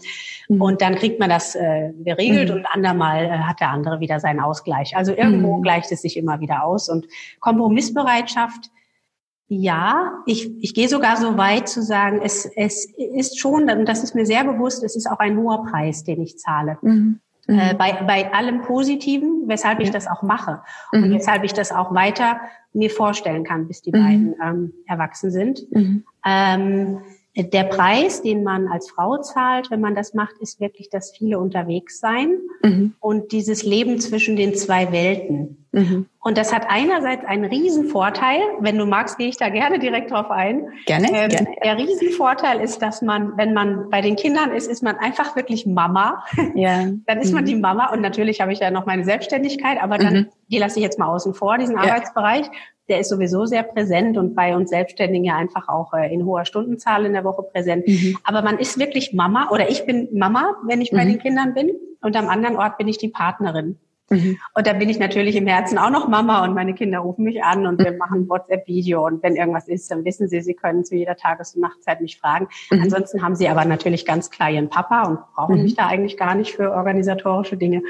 mhm. Und dann kriegt man das äh, geregelt mhm. und andermal äh, hat der andere wieder seinen Ausgleich. Also irgendwo mhm. gleicht es sich immer wieder aus. Und Kompromissbereitschaft, ja, ich, ich gehe sogar so weit zu sagen, es, es ist schon, und das ist mir sehr bewusst, es ist auch ein hoher Preis, den ich zahle. Mhm. Äh, mhm. bei, bei allem Positiven, weshalb ich das auch mache mhm. und weshalb ich das auch weiter mir vorstellen kann, bis die mhm. beiden ähm, erwachsen sind. Mhm. Ähm, der Preis, den man als Frau zahlt, wenn man das macht, ist wirklich das viele unterwegs sein mhm. und dieses Leben zwischen den zwei Welten. Mhm. Und das hat einerseits einen Riesenvorteil. Wenn du magst, gehe ich da gerne direkt drauf ein. Gerne, ähm, gerne. Der Riesenvorteil ist, dass man, wenn man bei den Kindern ist, ist man einfach wirklich Mama. Ja. dann ist man die mhm. Mama. Und natürlich habe ich ja noch meine Selbstständigkeit, aber dann, mhm. die lasse ich jetzt mal außen vor, diesen ja. Arbeitsbereich der ist sowieso sehr präsent und bei uns Selbstständigen ja einfach auch äh, in hoher Stundenzahl in der Woche präsent. Mhm. Aber man ist wirklich Mama oder ich bin Mama, wenn ich bei mhm. den Kindern bin und am anderen Ort bin ich die Partnerin. Mhm. Und da bin ich natürlich im Herzen auch noch Mama und meine Kinder rufen mich an und wir machen WhatsApp-Video und wenn irgendwas ist, dann wissen sie, sie können zu jeder Tages- und Nachtzeit mich fragen. Mhm. Ansonsten haben sie aber natürlich ganz klar ihren Papa und brauchen mhm. mich da eigentlich gar nicht für organisatorische Dinge.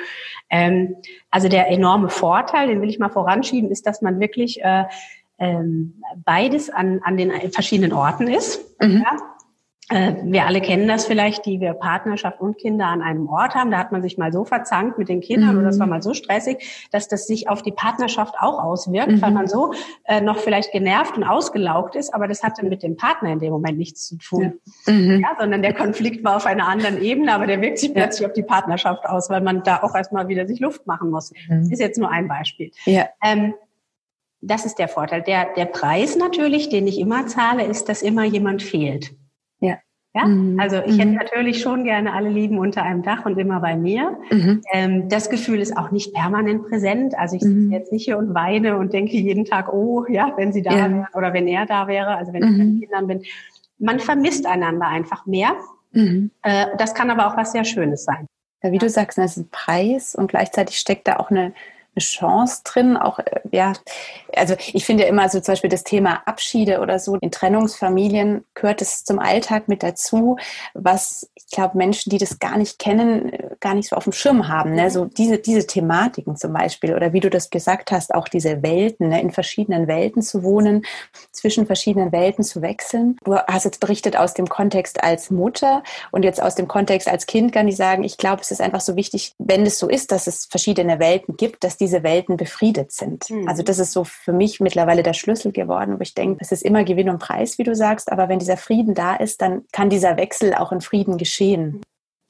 Ähm, also der enorme Vorteil, den will ich mal voranschieben, ist, dass man wirklich äh, ähm, beides an, an den verschiedenen Orten ist. Mhm. Ja? Äh, wir alle kennen das vielleicht, die wir Partnerschaft und Kinder an einem Ort haben. Da hat man sich mal so verzankt mit den Kindern mhm. oder das war mal so stressig, dass das sich auf die Partnerschaft auch auswirkt, mhm. weil man so äh, noch vielleicht genervt und ausgelaugt ist, aber das hat dann mit dem Partner in dem Moment nichts zu tun. Ja. Mhm. Ja, sondern der Konflikt war auf einer anderen Ebene, aber der wirkt sich plötzlich auf die Partnerschaft aus, weil man da auch erstmal wieder sich Luft machen muss. Das mhm. ist jetzt nur ein Beispiel. Ja. Ähm, das ist der Vorteil. Der, der Preis natürlich, den ich immer zahle, ist, dass immer jemand fehlt. Ja, mhm. also ich hätte mhm. natürlich schon gerne alle lieben unter einem Dach und immer bei mir. Mhm. Ähm, das Gefühl ist auch nicht permanent präsent. Also ich mhm. sitze jetzt nicht hier und weine und denke jeden Tag, oh ja, wenn sie da ja. wäre oder wenn er da wäre, also wenn ich mit mhm. Kindern bin. Man vermisst einander einfach mehr. Mhm. Äh, das kann aber auch was sehr Schönes sein. Ja, wie du sagst, das ist ein Preis und gleichzeitig steckt da auch eine Chance drin. Auch, äh, ja, also ich finde immer so zum Beispiel das Thema Abschiede oder so. In Trennungsfamilien gehört es zum Alltag mit dazu, was ich glaube, Menschen, die das gar nicht kennen, äh, gar nicht so auf dem Schirm haben. Ne? So diese, diese Thematiken zum Beispiel oder wie du das gesagt hast, auch diese Welten, ne? in verschiedenen Welten zu wohnen, zwischen verschiedenen Welten zu wechseln. Du hast jetzt berichtet aus dem Kontext als Mutter und jetzt aus dem Kontext als Kind kann ich sagen, ich glaube, es ist einfach so wichtig, wenn es so ist, dass es verschiedene Welten gibt, dass diese Welten befriedet sind. Mhm. Also das ist so für mich mittlerweile der Schlüssel geworden, wo ich denke, es ist immer Gewinn und Preis, wie du sagst, aber wenn dieser Frieden da ist, dann kann dieser Wechsel auch in Frieden geschehen.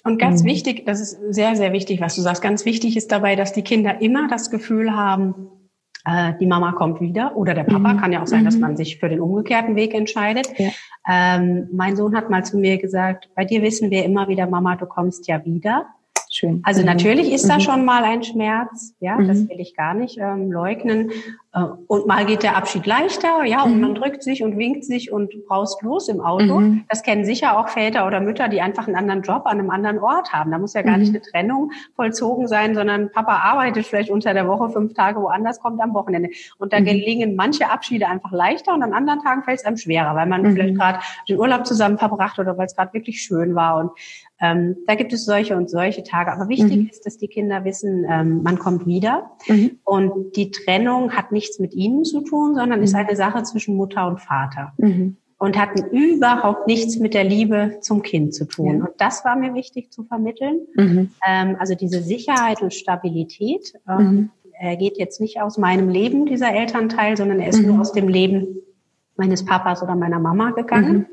Und ganz mhm. wichtig, das ist sehr, sehr wichtig, was du sagst, ganz wichtig ist dabei, dass die Kinder immer das Gefühl haben, äh, die Mama kommt wieder oder der Papa. Mhm. Kann ja auch sein, dass mhm. man sich für den umgekehrten Weg entscheidet. Ja. Ähm, mein Sohn hat mal zu mir gesagt, bei dir wissen wir immer wieder, Mama, du kommst ja wieder. Schön. Also mhm. natürlich ist da mhm. schon mal ein Schmerz, ja, mhm. das will ich gar nicht ähm, leugnen. Äh, und mal geht der Abschied leichter, ja, und mhm. man drückt sich und winkt sich und braust los im Auto. Mhm. Das kennen sicher auch Väter oder Mütter, die einfach einen anderen Job an einem anderen Ort haben. Da muss ja gar nicht eine Trennung vollzogen sein, sondern Papa arbeitet vielleicht unter der Woche fünf Tage woanders, kommt am Wochenende. Und da gelingen manche Abschiede einfach leichter und an anderen Tagen fällt es einem schwerer, weil man vielleicht gerade den Urlaub zusammen verbracht oder weil es gerade wirklich schön war. Und ähm, da gibt es solche und solche Tage. Aber wichtig mhm. ist, dass die Kinder wissen, ähm, man kommt wieder. Mhm. Und die Trennung hat nichts mit ihnen zu tun, sondern mhm. ist eine Sache zwischen Mutter und Vater. Mhm. Und hat überhaupt nichts mit der Liebe zum Kind zu tun. Ja. Und das war mir wichtig zu vermitteln. Mhm. Ähm, also diese Sicherheit und Stabilität. Ähm, mhm. Er geht jetzt nicht aus meinem Leben, dieser Elternteil, sondern er ist nur aus dem Leben meines Papas oder meiner Mama gegangen.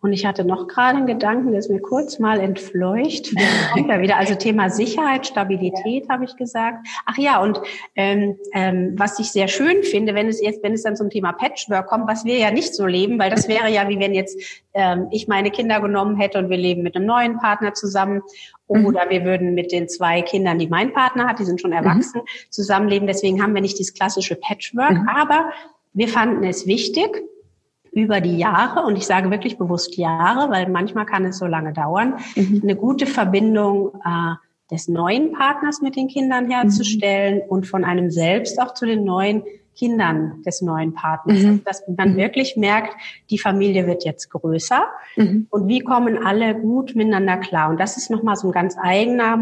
Und ich hatte noch gerade einen Gedanken, der ist mir kurz mal entfleucht. Kommt er wieder. Also Thema Sicherheit, Stabilität habe ich gesagt. Ach ja, und ähm, ähm, was ich sehr schön finde, wenn es jetzt, wenn es dann zum Thema Patchwork kommt, was wir ja nicht so leben, weil das wäre ja wie wenn jetzt ähm, ich meine Kinder genommen hätte und wir leben mit einem neuen Partner zusammen mhm. oder mhm. wir würden mit den zwei Kindern, die mein Partner hat, die sind schon erwachsen, mhm. zusammenleben. Deswegen haben wir nicht dieses klassische Patchwork, mhm. aber wir fanden es wichtig, über die Jahre, und ich sage wirklich bewusst Jahre, weil manchmal kann es so lange dauern, mhm. eine gute Verbindung äh, des neuen Partners mit den Kindern herzustellen mhm. und von einem selbst auch zu den neuen Kindern des neuen Partners. Mhm. Dass man mhm. wirklich merkt, die Familie wird jetzt größer mhm. und wie kommen alle gut miteinander klar. Und das ist nochmal so ein ganz eigener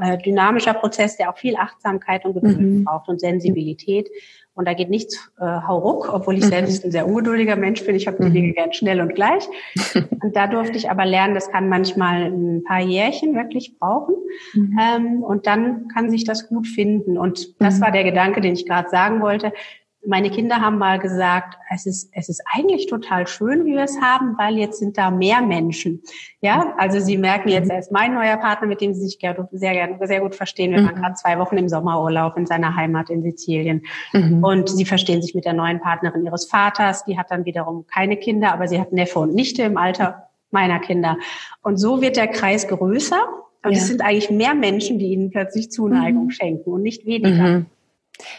äh, dynamischer Prozess, der auch viel Achtsamkeit und Geduld mhm. braucht und Sensibilität. Und da geht nichts äh, hauruck, obwohl ich selbst ein sehr ungeduldiger Mensch bin. Ich habe die mhm. Dinge gern schnell und gleich. Und da durfte ich aber lernen, das kann manchmal ein paar Jährchen wirklich brauchen. Mhm. Ähm, und dann kann sich das gut finden. Und das mhm. war der Gedanke, den ich gerade sagen wollte meine Kinder haben mal gesagt, es ist, es ist eigentlich total schön, wie wir es haben, weil jetzt sind da mehr Menschen. Ja, also sie merken jetzt, er ist mein neuer Partner, mit dem sie sich sehr, sehr, sehr gut verstehen. Wir waren mhm. gerade zwei Wochen im Sommerurlaub in seiner Heimat in Sizilien. Mhm. Und sie verstehen sich mit der neuen Partnerin ihres Vaters. Die hat dann wiederum keine Kinder, aber sie hat Neffe und Nichte im Alter meiner Kinder. Und so wird der Kreis größer. Und ja. es sind eigentlich mehr Menschen, die ihnen plötzlich Zuneigung mhm. schenken und nicht weniger.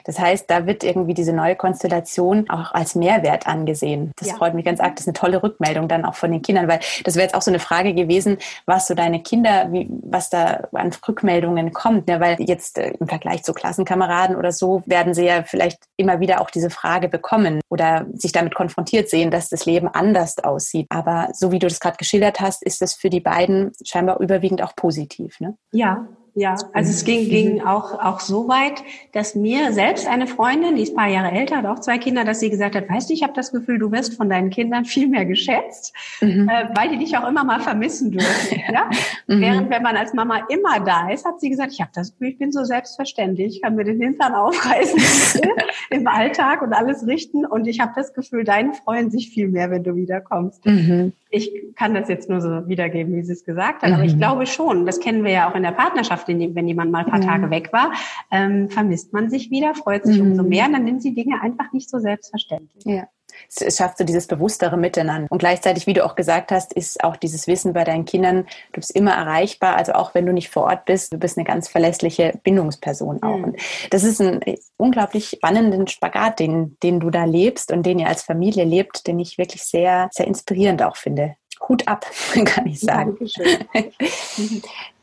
Das heißt, da wird irgendwie diese neue Konstellation auch als Mehrwert angesehen. Das ja. freut mich ganz arg. Das ist eine tolle Rückmeldung dann auch von den Kindern, weil das wäre jetzt auch so eine Frage gewesen, was so deine Kinder, wie, was da an Rückmeldungen kommt. Ne? Weil jetzt äh, im Vergleich zu Klassenkameraden oder so werden sie ja vielleicht immer wieder auch diese Frage bekommen oder sich damit konfrontiert sehen, dass das Leben anders aussieht. Aber so wie du das gerade geschildert hast, ist das für die beiden scheinbar überwiegend auch positiv. Ne? Ja, Ja, also es ging, ging auch, auch so weit, dass mir selbst eine Freundin, die ist ein paar Jahre älter, hat auch zwei Kinder, dass sie gesagt hat, weißt du, ich habe das Gefühl, du wirst von deinen Kindern viel mehr geschätzt, mhm. äh, weil die dich auch immer mal vermissen dürfen. ja? Mhm. Während wenn man als Mama immer da ist, hat sie gesagt, ich habe das Gefühl, ich bin so selbstverständlich, ich kann mir den Hintern aufreißen im Alltag und alles richten und ich habe das Gefühl, deine freuen sich viel mehr, wenn du wiederkommst. Mhm. Ich kann das jetzt nur so wiedergeben, wie sie es gesagt hat, aber ich mhm. glaube schon, das kennen wir ja auch in der Partnerschaft, wenn jemand mal ein paar mhm. Tage weg war, ähm, vermisst man sich wieder, freut sich mhm. umso mehr, dann nimmt sie Dinge einfach nicht so selbstverständlich. Ja es schafft so dieses bewusstere Miteinander. Und gleichzeitig, wie du auch gesagt hast, ist auch dieses Wissen bei deinen Kindern, du bist immer erreichbar. Also auch wenn du nicht vor Ort bist, du bist eine ganz verlässliche Bindungsperson auch. Mhm. Und das ist ein unglaublich spannenden Spagat, den, den du da lebst und den ihr als Familie lebt, den ich wirklich sehr, sehr inspirierend auch finde. Hut ab, kann ich sagen.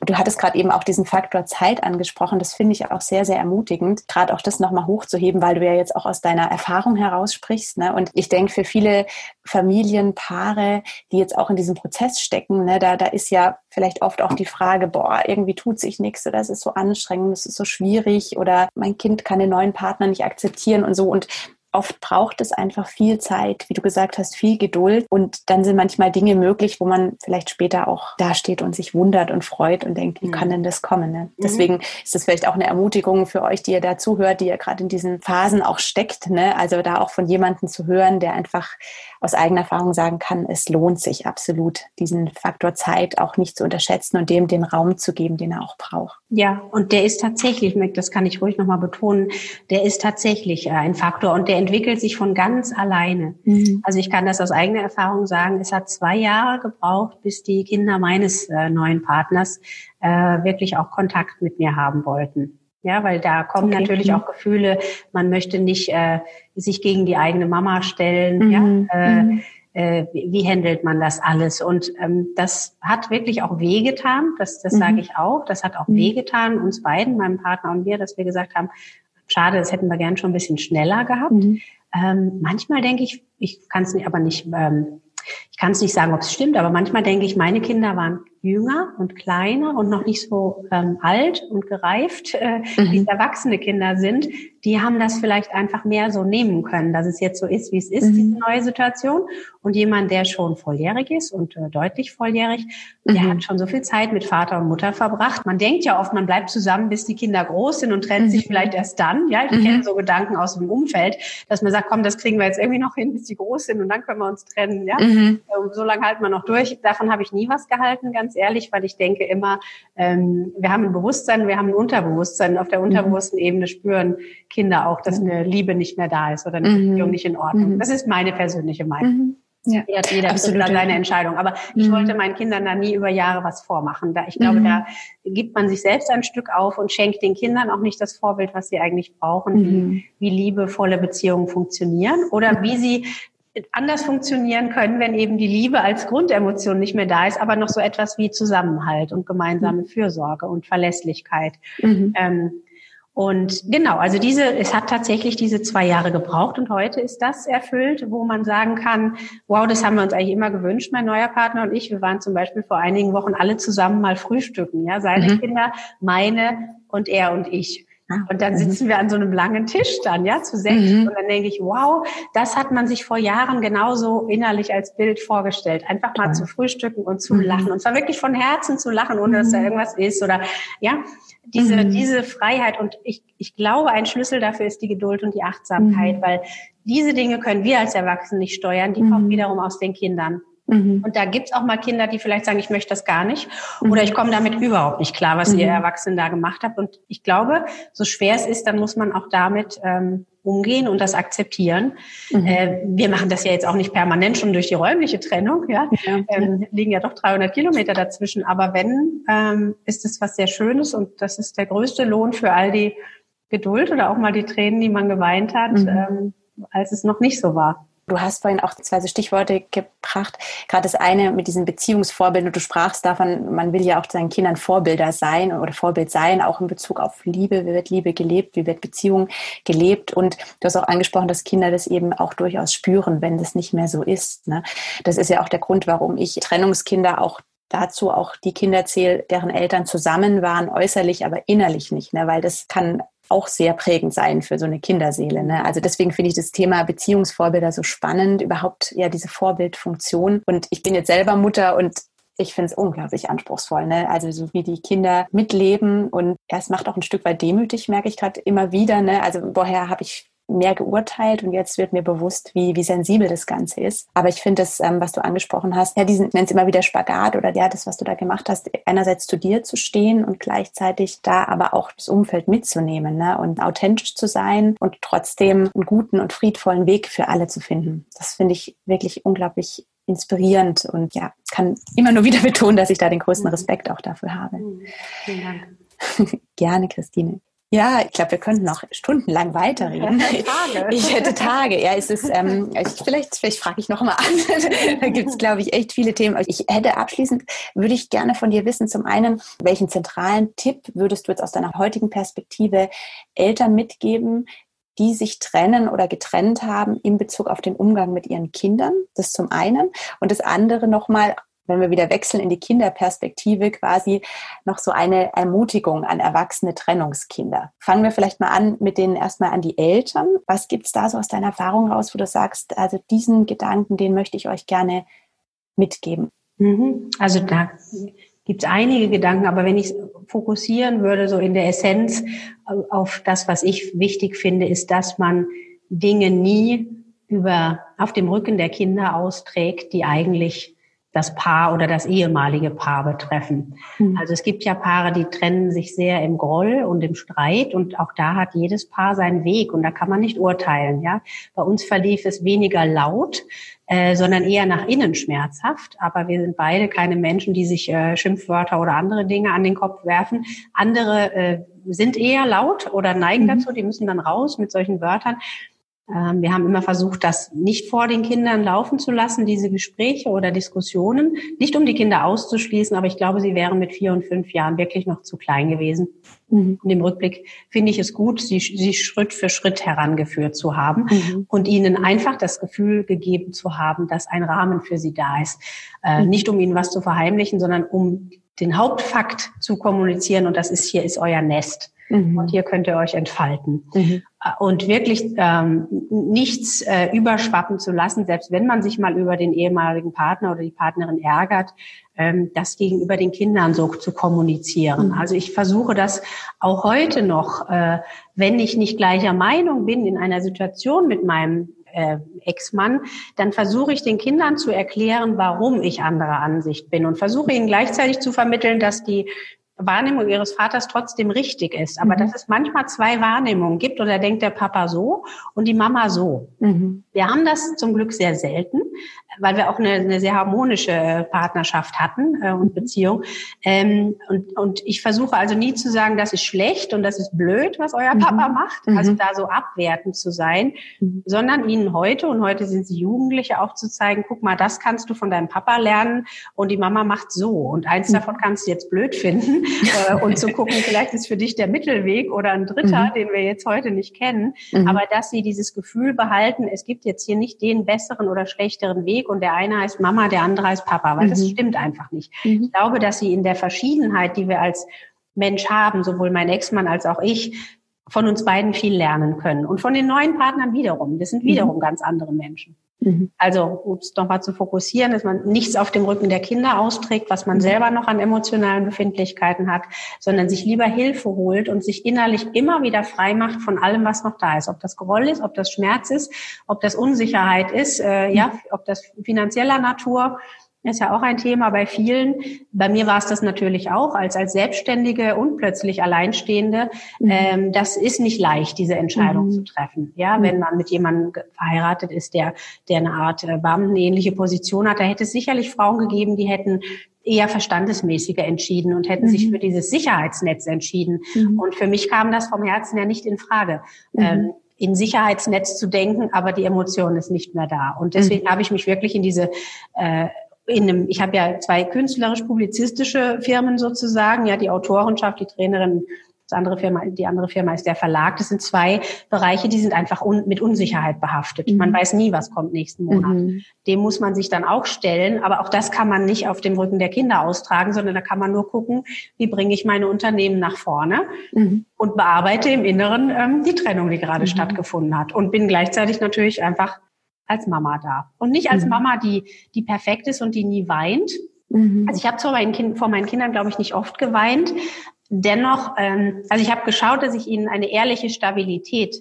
du hattest gerade eben auch diesen Faktor Zeit angesprochen. Das finde ich auch sehr, sehr ermutigend, gerade auch das nochmal hochzuheben, weil du ja jetzt auch aus deiner Erfahrung heraus sprichst. Ne? Und ich denke, für viele Familien, Paare, die jetzt auch in diesem Prozess stecken, ne, da, da ist ja vielleicht oft auch die Frage, boah, irgendwie tut sich nichts oder es ist so anstrengend, es ist so schwierig oder mein Kind kann den neuen Partner nicht akzeptieren und so. Und oft braucht es einfach viel Zeit, wie du gesagt hast, viel Geduld. Und dann sind manchmal Dinge möglich, wo man vielleicht später auch dasteht und sich wundert und freut und denkt, wie mhm. kann denn das kommen? Ne? Mhm. Deswegen ist das vielleicht auch eine Ermutigung für euch, die ihr da zuhört, die ihr gerade in diesen Phasen auch steckt. Ne? Also da auch von jemandem zu hören, der einfach aus eigener Erfahrung sagen kann, es lohnt sich absolut, diesen Faktor Zeit auch nicht zu unterschätzen und dem den Raum zu geben, den er auch braucht. Ja, und der ist tatsächlich, das kann ich ruhig nochmal betonen, der ist tatsächlich ein Faktor und der entwickelt sich von ganz alleine. Mhm. Also ich kann das aus eigener Erfahrung sagen, es hat zwei Jahre gebraucht, bis die Kinder meines äh, neuen Partners äh, wirklich auch Kontakt mit mir haben wollten. Ja, weil da kommen okay. natürlich auch Gefühle, man möchte nicht äh, sich gegen die eigene Mama stellen. Mhm. Ja, äh, mhm. äh, wie, wie handelt man das alles? Und ähm, das hat wirklich auch wehgetan, das, das mhm. sage ich auch. Das hat auch mhm. wehgetan, uns beiden, meinem Partner und mir, dass wir gesagt haben, schade, das hätten wir gern schon ein bisschen schneller gehabt. Mhm. Ähm, manchmal denke ich, ich kann es aber nicht, ähm, ich kann es nicht sagen, ob es stimmt, aber manchmal denke ich, meine Kinder waren jünger und kleiner und noch nicht so ähm, alt und gereift, äh, mhm. wie erwachsene Kinder sind, die haben das vielleicht einfach mehr so nehmen können, dass es jetzt so ist, wie es ist, mhm. diese neue Situation. Und jemand, der schon volljährig ist und äh, deutlich volljährig, mhm. der hat schon so viel Zeit mit Vater und Mutter verbracht. Man denkt ja oft, man bleibt zusammen, bis die Kinder groß sind und trennt sich mhm. vielleicht erst dann. Ja, ich kenne mhm. so Gedanken aus dem Umfeld, dass man sagt, komm, das kriegen wir jetzt irgendwie noch hin, bis die groß sind und dann können wir uns trennen. Ja, ähm, so lange halten wir noch durch. Davon habe ich nie was gehalten, ganz ehrlich, weil ich denke immer, ähm, wir haben ein Bewusstsein, wir haben ein Unterbewusstsein. Auf der mhm. unterbewussten Ebene spüren Kinder auch, dass eine Liebe nicht mehr da ist oder eine mhm. Beziehung nicht in Ordnung. Mhm. Das ist meine persönliche Meinung. Ja, jeder, absolut seine Entscheidung. Aber ich mhm. wollte meinen Kindern da nie über Jahre was vormachen. Da, ich glaube, mhm. da gibt man sich selbst ein Stück auf und schenkt den Kindern auch nicht das Vorbild, was sie eigentlich brauchen, mhm. wie, wie liebevolle Beziehungen funktionieren oder wie sie anders funktionieren können, wenn eben die Liebe als Grundemotion nicht mehr da ist, aber noch so etwas wie Zusammenhalt und gemeinsame mhm. Fürsorge und Verlässlichkeit. Mhm. Ähm, und genau, also diese, es hat tatsächlich diese zwei Jahre gebraucht und heute ist das erfüllt, wo man sagen kann, wow, das haben wir uns eigentlich immer gewünscht, mein neuer Partner und ich. Wir waren zum Beispiel vor einigen Wochen alle zusammen mal frühstücken, ja, seine mhm. Kinder, meine und er und ich. Und dann mhm. sitzen wir an so einem langen Tisch dann, ja, zu sechs. Mhm. Und dann denke ich, wow, das hat man sich vor Jahren genauso innerlich als Bild vorgestellt. Einfach mal zu frühstücken und zu mhm. lachen. Und zwar wirklich von Herzen zu lachen, ohne dass da mhm. irgendwas ist oder, ja, diese, mhm. diese Freiheit. Und ich, ich glaube, ein Schlüssel dafür ist die Geduld und die Achtsamkeit, mhm. weil diese Dinge können wir als Erwachsene nicht steuern. Die kommen wiederum aus den Kindern. Mhm. Und da gibt's auch mal Kinder, die vielleicht sagen, ich möchte das gar nicht mhm. oder ich komme damit überhaupt nicht klar, was mhm. ihr Erwachsenen da gemacht habt. Und ich glaube, so schwer es ist, dann muss man auch damit ähm, umgehen und das akzeptieren. Mhm. Äh, wir machen das ja jetzt auch nicht permanent schon durch die räumliche Trennung, ja, ja. Ähm, liegen ja doch 300 Kilometer dazwischen. Aber wenn, ähm, ist es was sehr Schönes und das ist der größte Lohn für all die Geduld oder auch mal die Tränen, die man geweint hat, mhm. ähm, als es noch nicht so war. Du hast vorhin auch zwei Stichworte gebracht. Gerade das eine mit diesen Beziehungsvorbildern. Du sprachst davon, man will ja auch seinen Kindern Vorbilder sein oder Vorbild sein, auch in Bezug auf Liebe. Wie wird Liebe gelebt? Wie wird Beziehung gelebt? Und du hast auch angesprochen, dass Kinder das eben auch durchaus spüren, wenn das nicht mehr so ist. Ne? Das ist ja auch der Grund, warum ich Trennungskinder auch dazu auch die Kinder zähle, deren Eltern zusammen waren, äußerlich, aber innerlich nicht, ne? weil das kann auch sehr prägend sein für so eine Kinderseele. Ne? Also deswegen finde ich das Thema Beziehungsvorbilder so spannend, überhaupt ja diese Vorbildfunktion. Und ich bin jetzt selber Mutter und ich finde es unglaublich anspruchsvoll. Ne? Also so wie die Kinder mitleben und ja, es macht auch ein Stück weit demütig, merke ich gerade immer wieder. Ne? Also woher habe ich mehr geurteilt und jetzt wird mir bewusst, wie, wie sensibel das Ganze ist. Aber ich finde das, ähm, was du angesprochen hast, ja, diesen, nennt es immer wieder Spagat oder ja, das, was du da gemacht hast, einerseits zu dir zu stehen und gleichzeitig da aber auch das Umfeld mitzunehmen ne? und authentisch zu sein und trotzdem einen guten und friedvollen Weg für alle zu finden. Das finde ich wirklich unglaublich inspirierend und ja, kann immer nur wieder betonen, dass ich da den größten Respekt auch dafür habe. Vielen Dank. Gerne, Christine. Ja, ich glaube, wir könnten noch stundenlang weiterreden. Tage. Ich hätte Tage. Ja, es ist, ähm, ich, vielleicht, vielleicht frage ich noch mal an. da gibt es, glaube ich, echt viele Themen. Ich hätte abschließend, würde ich gerne von dir wissen, zum einen, welchen zentralen Tipp würdest du jetzt aus deiner heutigen Perspektive Eltern mitgeben, die sich trennen oder getrennt haben in Bezug auf den Umgang mit ihren Kindern. Das zum einen. Und das andere nochmal wenn wir wieder wechseln in die Kinderperspektive, quasi noch so eine Ermutigung an erwachsene Trennungskinder. Fangen wir vielleicht mal an mit denen erstmal an die Eltern. Was gibt es da so aus deiner Erfahrung raus, wo du sagst, also diesen Gedanken, den möchte ich euch gerne mitgeben? Mhm. Also da gibt es einige Gedanken, aber wenn ich fokussieren würde, so in der Essenz auf das, was ich wichtig finde, ist, dass man Dinge nie über auf dem Rücken der Kinder austrägt, die eigentlich das Paar oder das ehemalige Paar betreffen. Mhm. Also es gibt ja Paare, die trennen sich sehr im Groll und im Streit und auch da hat jedes Paar seinen Weg und da kann man nicht urteilen. Ja, bei uns verlief es weniger laut, äh, sondern eher nach innen schmerzhaft. Aber wir sind beide keine Menschen, die sich äh, Schimpfwörter oder andere Dinge an den Kopf werfen. Andere äh, sind eher laut oder neigen mhm. dazu, die müssen dann raus mit solchen Wörtern. Ähm, wir haben immer versucht, das nicht vor den Kindern laufen zu lassen, diese Gespräche oder Diskussionen. Nicht um die Kinder auszuschließen, aber ich glaube, sie wären mit vier und fünf Jahren wirklich noch zu klein gewesen. Mhm. Und im Rückblick finde ich es gut, sie, sie Schritt für Schritt herangeführt zu haben mhm. und ihnen einfach das Gefühl gegeben zu haben, dass ein Rahmen für sie da ist. Äh, mhm. Nicht um ihnen was zu verheimlichen, sondern um den Hauptfakt zu kommunizieren und das ist hier ist euer Nest. Mhm. Und hier könnt ihr euch entfalten. Mhm. Äh, und wirklich ähm, nichts äh, überschwappen zu lassen, selbst wenn man sich mal über den ehemaligen Partner oder die Partnerin ärgert, ähm, das gegenüber den Kindern so zu kommunizieren. Mhm. Also ich versuche das auch heute noch, äh, wenn ich nicht gleicher Meinung bin in einer Situation mit meinem äh, Ex-Mann, dann versuche ich den Kindern zu erklären, warum ich anderer Ansicht bin und versuche ihnen gleichzeitig zu vermitteln, dass die Wahrnehmung ihres Vaters trotzdem richtig ist, aber mhm. dass es manchmal zwei Wahrnehmungen gibt oder denkt der Papa so und die Mama so. Mhm. Wir haben das zum Glück sehr selten, weil wir auch eine, eine sehr harmonische Partnerschaft hatten äh, und Beziehung. Ähm, und, und ich versuche also nie zu sagen, das ist schlecht und das ist blöd, was euer mhm. Papa macht, mhm. also da so abwertend zu sein, mhm. sondern ihnen heute, und heute sind sie Jugendliche, auch zu zeigen, guck mal, das kannst du von deinem Papa lernen und die Mama macht so. Und eins mhm. davon kannst du jetzt blöd finden äh, und zu gucken, vielleicht ist für dich der Mittelweg oder ein dritter, mhm. den wir jetzt heute nicht kennen, aber dass sie dieses Gefühl behalten, es gibt jetzt hier nicht den besseren oder schlechteren Weg und der eine heißt Mama, der andere heißt Papa, weil mhm. das stimmt einfach nicht. Mhm. Ich glaube, dass sie in der Verschiedenheit, die wir als Mensch haben, sowohl mein Ex-Mann als auch ich, von uns beiden viel lernen können. Und von den neuen Partnern wiederum. Das sind mhm. wiederum ganz andere Menschen. Mhm. Also, um es nochmal zu fokussieren, dass man nichts auf dem Rücken der Kinder austrägt, was man mhm. selber noch an emotionalen Befindlichkeiten hat, sondern sich lieber Hilfe holt und sich innerlich immer wieder frei macht von allem, was noch da ist. Ob das Groll ist, ob das Schmerz ist, ob das Unsicherheit ist, äh, ja, mhm. ob das finanzieller Natur ist ja auch ein Thema bei vielen. Bei mir war es das natürlich auch als als Selbstständige und plötzlich Alleinstehende. Mhm. Ähm, das ist nicht leicht, diese Entscheidung mhm. zu treffen. Ja, mhm. wenn man mit jemandem verheiratet ist, der der eine Art äh, Beamtenähnliche Position hat, da hätte es sicherlich Frauen gegeben, die hätten eher verstandesmäßiger entschieden und hätten mhm. sich für dieses Sicherheitsnetz entschieden. Mhm. Und für mich kam das vom Herzen ja nicht in Frage. Mhm. Ähm, in Sicherheitsnetz zu denken, aber die Emotion ist nicht mehr da. Und deswegen mhm. habe ich mich wirklich in diese äh, in einem, ich habe ja zwei künstlerisch-publizistische Firmen sozusagen, ja, die Autorenschaft, die Trainerin Das andere Firma, die andere Firma ist der Verlag. Das sind zwei Bereiche, die sind einfach un mit Unsicherheit behaftet. Mhm. Man weiß nie, was kommt nächsten Monat. Mhm. Dem muss man sich dann auch stellen. Aber auch das kann man nicht auf dem Rücken der Kinder austragen, sondern da kann man nur gucken, wie bringe ich meine Unternehmen nach vorne mhm. und bearbeite im Inneren ähm, die Trennung, die gerade mhm. stattgefunden hat. Und bin gleichzeitig natürlich einfach als Mama da. Und nicht als mhm. Mama, die, die perfekt ist und die nie weint. Mhm. Also ich habe zwar meinen kind, vor meinen Kindern, glaube ich, nicht oft geweint. Dennoch, ähm, also ich habe geschaut, dass ich ihnen eine ehrliche Stabilität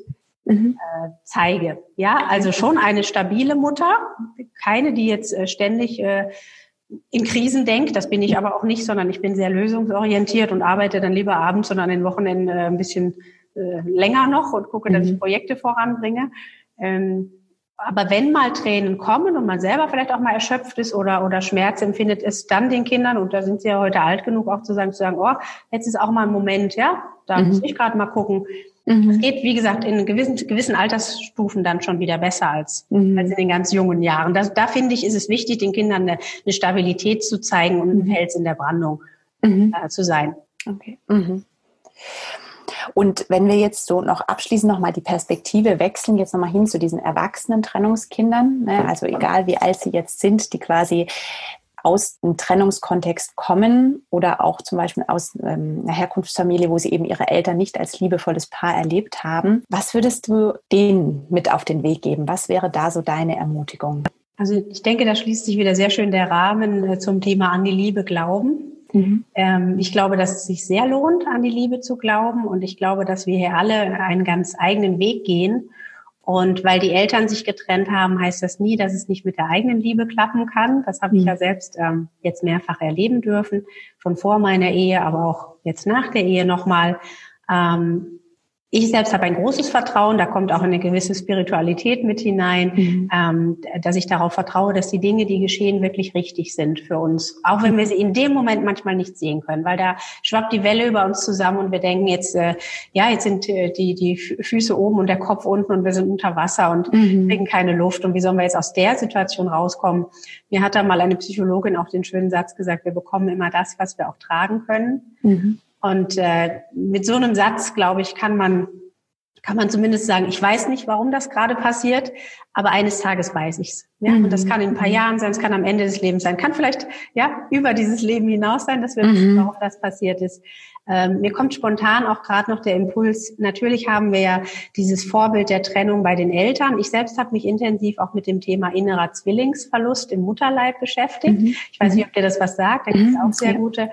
mhm. äh, zeige. Ja, also schon eine stabile Mutter, keine, die jetzt äh, ständig äh, in Krisen denkt. Das bin ich aber auch nicht, sondern ich bin sehr lösungsorientiert und arbeite dann lieber abends und an den Wochenenden äh, ein bisschen äh, länger noch und gucke, dass ich mhm. Projekte voranbringe. Ähm, aber wenn mal Tränen kommen und man selber vielleicht auch mal erschöpft ist oder, oder Schmerz empfindet, ist dann den Kindern, und da sind sie ja heute alt genug, auch zu sagen, zu sagen, oh, jetzt ist auch mal ein Moment, ja, da mhm. muss ich gerade mal gucken. Mhm. Es geht, wie gesagt, in gewissen, gewissen Altersstufen dann schon wieder besser als, mhm. als in den ganz jungen Jahren. Das, da finde ich, ist es wichtig, den Kindern eine, eine Stabilität zu zeigen und ein mhm. Fels in der Brandung mhm. äh, zu sein. Okay. Und wenn wir jetzt so noch abschließend nochmal die Perspektive wechseln, jetzt nochmal hin zu diesen erwachsenen Trennungskindern, ne, also egal wie alt sie jetzt sind, die quasi aus dem Trennungskontext kommen oder auch zum Beispiel aus ähm, einer Herkunftsfamilie, wo sie eben ihre Eltern nicht als liebevolles Paar erlebt haben. Was würdest du denen mit auf den Weg geben? Was wäre da so deine Ermutigung? Also ich denke, da schließt sich wieder sehr schön der Rahmen äh, zum Thema an die Liebe glauben. Mhm. Ähm, ich glaube, dass es sich sehr lohnt, an die Liebe zu glauben. Und ich glaube, dass wir hier alle einen ganz eigenen Weg gehen. Und weil die Eltern sich getrennt haben, heißt das nie, dass es nicht mit der eigenen Liebe klappen kann. Das habe ich mhm. ja selbst ähm, jetzt mehrfach erleben dürfen, schon vor meiner Ehe, aber auch jetzt nach der Ehe nochmal. Ähm, ich selbst habe ein großes Vertrauen, da kommt auch eine gewisse Spiritualität mit hinein, mhm. ähm, dass ich darauf vertraue, dass die Dinge, die geschehen, wirklich richtig sind für uns. Auch wenn wir sie in dem Moment manchmal nicht sehen können, weil da schwappt die Welle über uns zusammen und wir denken jetzt, äh, ja, jetzt sind äh, die, die Füße oben und der Kopf unten und wir sind unter Wasser und mhm. kriegen keine Luft. Und wie sollen wir jetzt aus der Situation rauskommen? Mir hat da mal eine Psychologin auch den schönen Satz gesagt, wir bekommen immer das, was wir auch tragen können. Mhm. Und äh, mit so einem Satz, glaube ich, kann man kann man zumindest sagen, ich weiß nicht, warum das gerade passiert, aber eines Tages weiß ich's. Ja? Mhm. Und das kann in ein paar Jahren sein, es kann am Ende des Lebens sein, kann vielleicht ja über dieses Leben hinaus sein, dass wir mhm. wissen, warum das passiert ist. Ähm, mir kommt spontan auch gerade noch der Impuls, natürlich haben wir ja dieses Vorbild der Trennung bei den Eltern. Ich selbst habe mich intensiv auch mit dem Thema innerer Zwillingsverlust im Mutterleib beschäftigt. Mhm. Ich weiß nicht, ob dir das was sagt, da gibt es mhm. auch sehr gute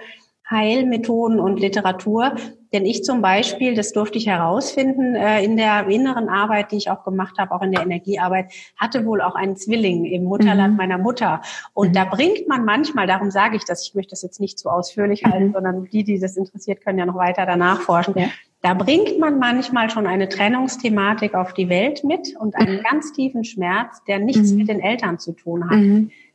Heilmethoden und Literatur. Denn ich zum Beispiel, das durfte ich herausfinden, äh, in der inneren Arbeit, die ich auch gemacht habe, auch in der Energiearbeit, hatte wohl auch einen Zwilling im Mutterland mhm. meiner Mutter. Und mhm. da bringt man manchmal, darum sage ich das, ich möchte das jetzt nicht zu ausführlich halten, mhm. sondern die, die das interessiert, können ja noch weiter danach forschen. Ja. Da bringt man manchmal schon eine Trennungsthematik auf die Welt mit und einen mhm. ganz tiefen Schmerz, der nichts mhm. mit den Eltern zu tun hat.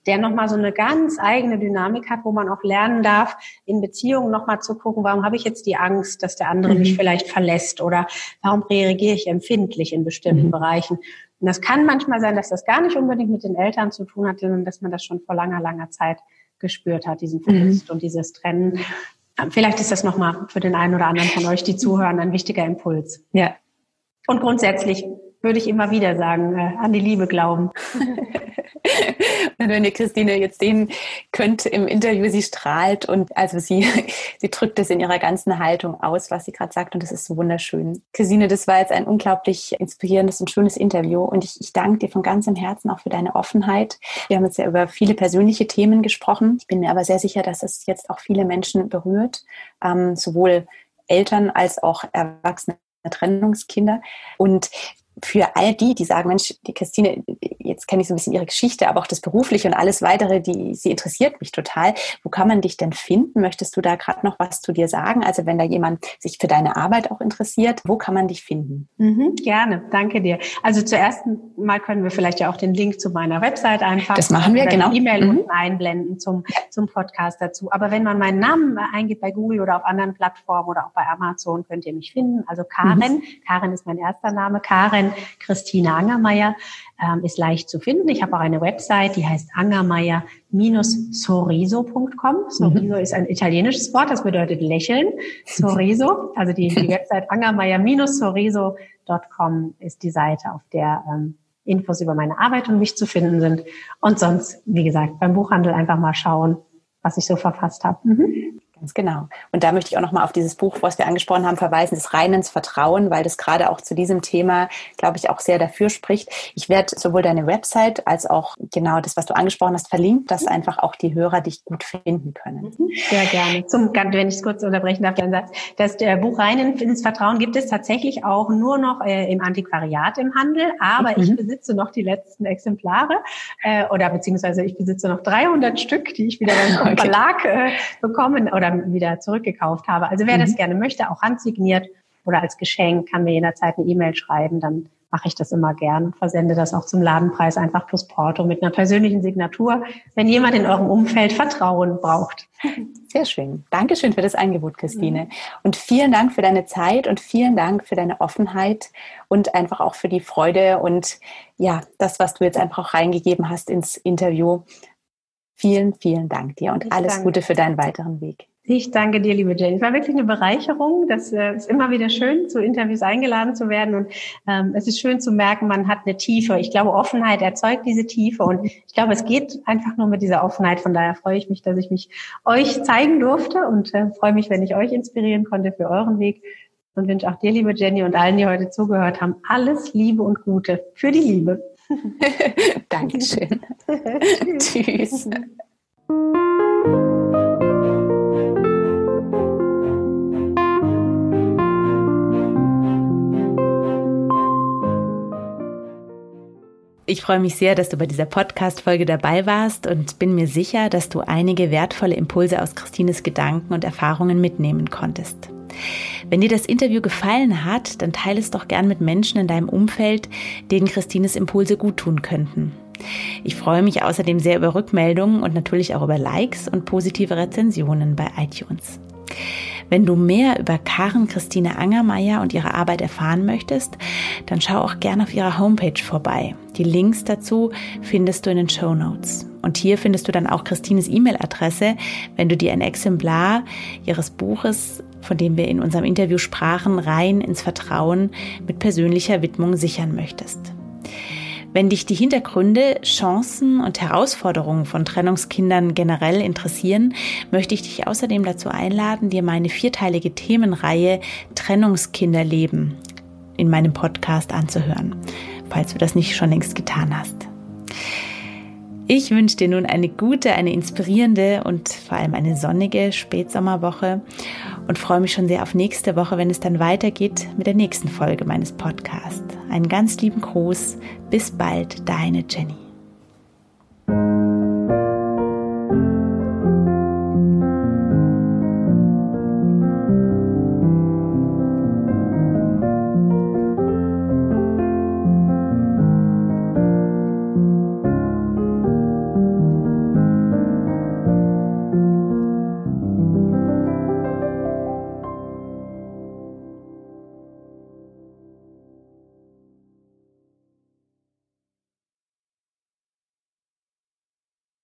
Mhm der nochmal so eine ganz eigene Dynamik hat, wo man auch lernen darf, in Beziehungen nochmal zu gucken, warum habe ich jetzt die Angst, dass der andere mhm. mich vielleicht verlässt oder warum reagiere ich empfindlich in bestimmten mhm. Bereichen. Und das kann manchmal sein, dass das gar nicht unbedingt mit den Eltern zu tun hat, sondern dass man das schon vor langer, langer Zeit gespürt hat, diesen Verlust mhm. und dieses Trennen. Vielleicht ist das nochmal für den einen oder anderen von euch, die zuhören, ein wichtiger Impuls. Ja. Und grundsätzlich würde ich immer wieder sagen, äh, an die Liebe glauben. und wenn ihr Christine jetzt sehen könnt im Interview, sie strahlt und also sie, sie drückt es in ihrer ganzen Haltung aus, was sie gerade sagt und das ist so wunderschön. Christine, das war jetzt ein unglaublich inspirierendes und schönes Interview und ich, ich danke dir von ganzem Herzen auch für deine Offenheit. Wir haben jetzt ja über viele persönliche Themen gesprochen. Ich bin mir aber sehr sicher, dass es jetzt auch viele Menschen berührt, ähm, sowohl Eltern als auch Erwachsene Trennungskinder. Und für all die, die sagen, Mensch, die Christine, jetzt kenne ich so ein bisschen ihre Geschichte, aber auch das Berufliche und alles weitere, die, sie interessiert mich total. Wo kann man dich denn finden? Möchtest du da gerade noch was zu dir sagen? Also wenn da jemand sich für deine Arbeit auch interessiert, wo kann man dich finden? Mhm, gerne, danke dir. Also zuerst mal können wir vielleicht ja auch den Link zu meiner Website einfach. Das machen wir, genau. E-Mail mhm. unten einblenden zum, zum Podcast dazu. Aber wenn man meinen Namen eingibt bei Google oder auf anderen Plattformen oder auch bei Amazon, könnt ihr mich finden. Also Karen, mhm. Karen ist mein erster Name, Karen Christine Angermeier. ähm, ist leicht zu finden. Ich habe auch eine Website, die heißt angermeier-soriso.com. Soriso mhm. ist ein italienisches Wort, das bedeutet lächeln. Soriso, also die, die Website angermeier-soriso.com ist die Seite, auf der ähm, Infos über meine Arbeit und mich zu finden sind. Und sonst, wie gesagt, beim Buchhandel einfach mal schauen, was ich so verfasst habe. Mhm. Ganz genau. Und da möchte ich auch nochmal auf dieses Buch, was wir angesprochen haben, verweisen, das Rein ins Vertrauen, weil das gerade auch zu diesem Thema, glaube ich, auch sehr dafür spricht. Ich werde sowohl deine Website als auch genau das, was du angesprochen hast, verlinkt, dass einfach auch die Hörer dich gut finden können. Mhm. Sehr gerne. Zum, wenn ich es kurz unterbrechen darf, dann Satz. Das Buch Rein ins Vertrauen gibt es tatsächlich auch nur noch äh, im Antiquariat im Handel, aber mhm. ich besitze noch die letzten Exemplare äh, oder beziehungsweise ich besitze noch 300 Stück, die ich wieder beim okay. Verlag äh, bekommen oder wieder zurückgekauft habe. Also wer mhm. das gerne möchte, auch handsigniert oder als Geschenk, kann mir jederzeit eine E-Mail schreiben, dann mache ich das immer gern und versende das auch zum Ladenpreis einfach plus Porto mit einer persönlichen Signatur, wenn jemand in eurem Umfeld Vertrauen braucht. Sehr schön. Dankeschön für das Angebot, Christine. Mhm. Und vielen Dank für deine Zeit und vielen Dank für deine Offenheit und einfach auch für die Freude und ja, das, was du jetzt einfach auch reingegeben hast ins Interview. Vielen, vielen Dank dir und ich alles danke. Gute für deinen weiteren Weg. Ich danke dir, liebe Jenny. Es war wirklich eine Bereicherung. Das äh, ist immer wieder schön, zu Interviews eingeladen zu werden. Und ähm, es ist schön zu merken, man hat eine Tiefe. Ich glaube, Offenheit erzeugt diese Tiefe. Und ich glaube, es geht einfach nur mit dieser Offenheit. Von daher freue ich mich, dass ich mich euch zeigen durfte und äh, freue mich, wenn ich euch inspirieren konnte für euren Weg. Und wünsche auch dir, liebe Jenny, und allen, die heute zugehört haben, alles Liebe und Gute für die Liebe. Dankeschön. Tschüss. Ich freue mich sehr, dass du bei dieser Podcast-Folge dabei warst und bin mir sicher, dass du einige wertvolle Impulse aus Christines Gedanken und Erfahrungen mitnehmen konntest. Wenn dir das Interview gefallen hat, dann teile es doch gern mit Menschen in deinem Umfeld, denen Christines Impulse gut tun könnten. Ich freue mich außerdem sehr über Rückmeldungen und natürlich auch über Likes und positive Rezensionen bei iTunes. Wenn du mehr über Karen Christine Angermeier und ihre Arbeit erfahren möchtest, dann schau auch gerne auf ihrer Homepage vorbei. Die Links dazu findest du in den Show Notes. Und hier findest du dann auch Christines E-Mail-Adresse, wenn du dir ein Exemplar ihres Buches, von dem wir in unserem Interview sprachen, rein ins Vertrauen mit persönlicher Widmung sichern möchtest. Wenn dich die Hintergründe, Chancen und Herausforderungen von Trennungskindern generell interessieren, möchte ich dich außerdem dazu einladen, dir meine vierteilige Themenreihe Trennungskinderleben in meinem Podcast anzuhören, falls du das nicht schon längst getan hast. Ich wünsche dir nun eine gute, eine inspirierende und vor allem eine sonnige Spätsommerwoche und freue mich schon sehr auf nächste Woche, wenn es dann weitergeht mit der nächsten Folge meines Podcasts. Einen ganz lieben Gruß. Bis bald, deine Jenny.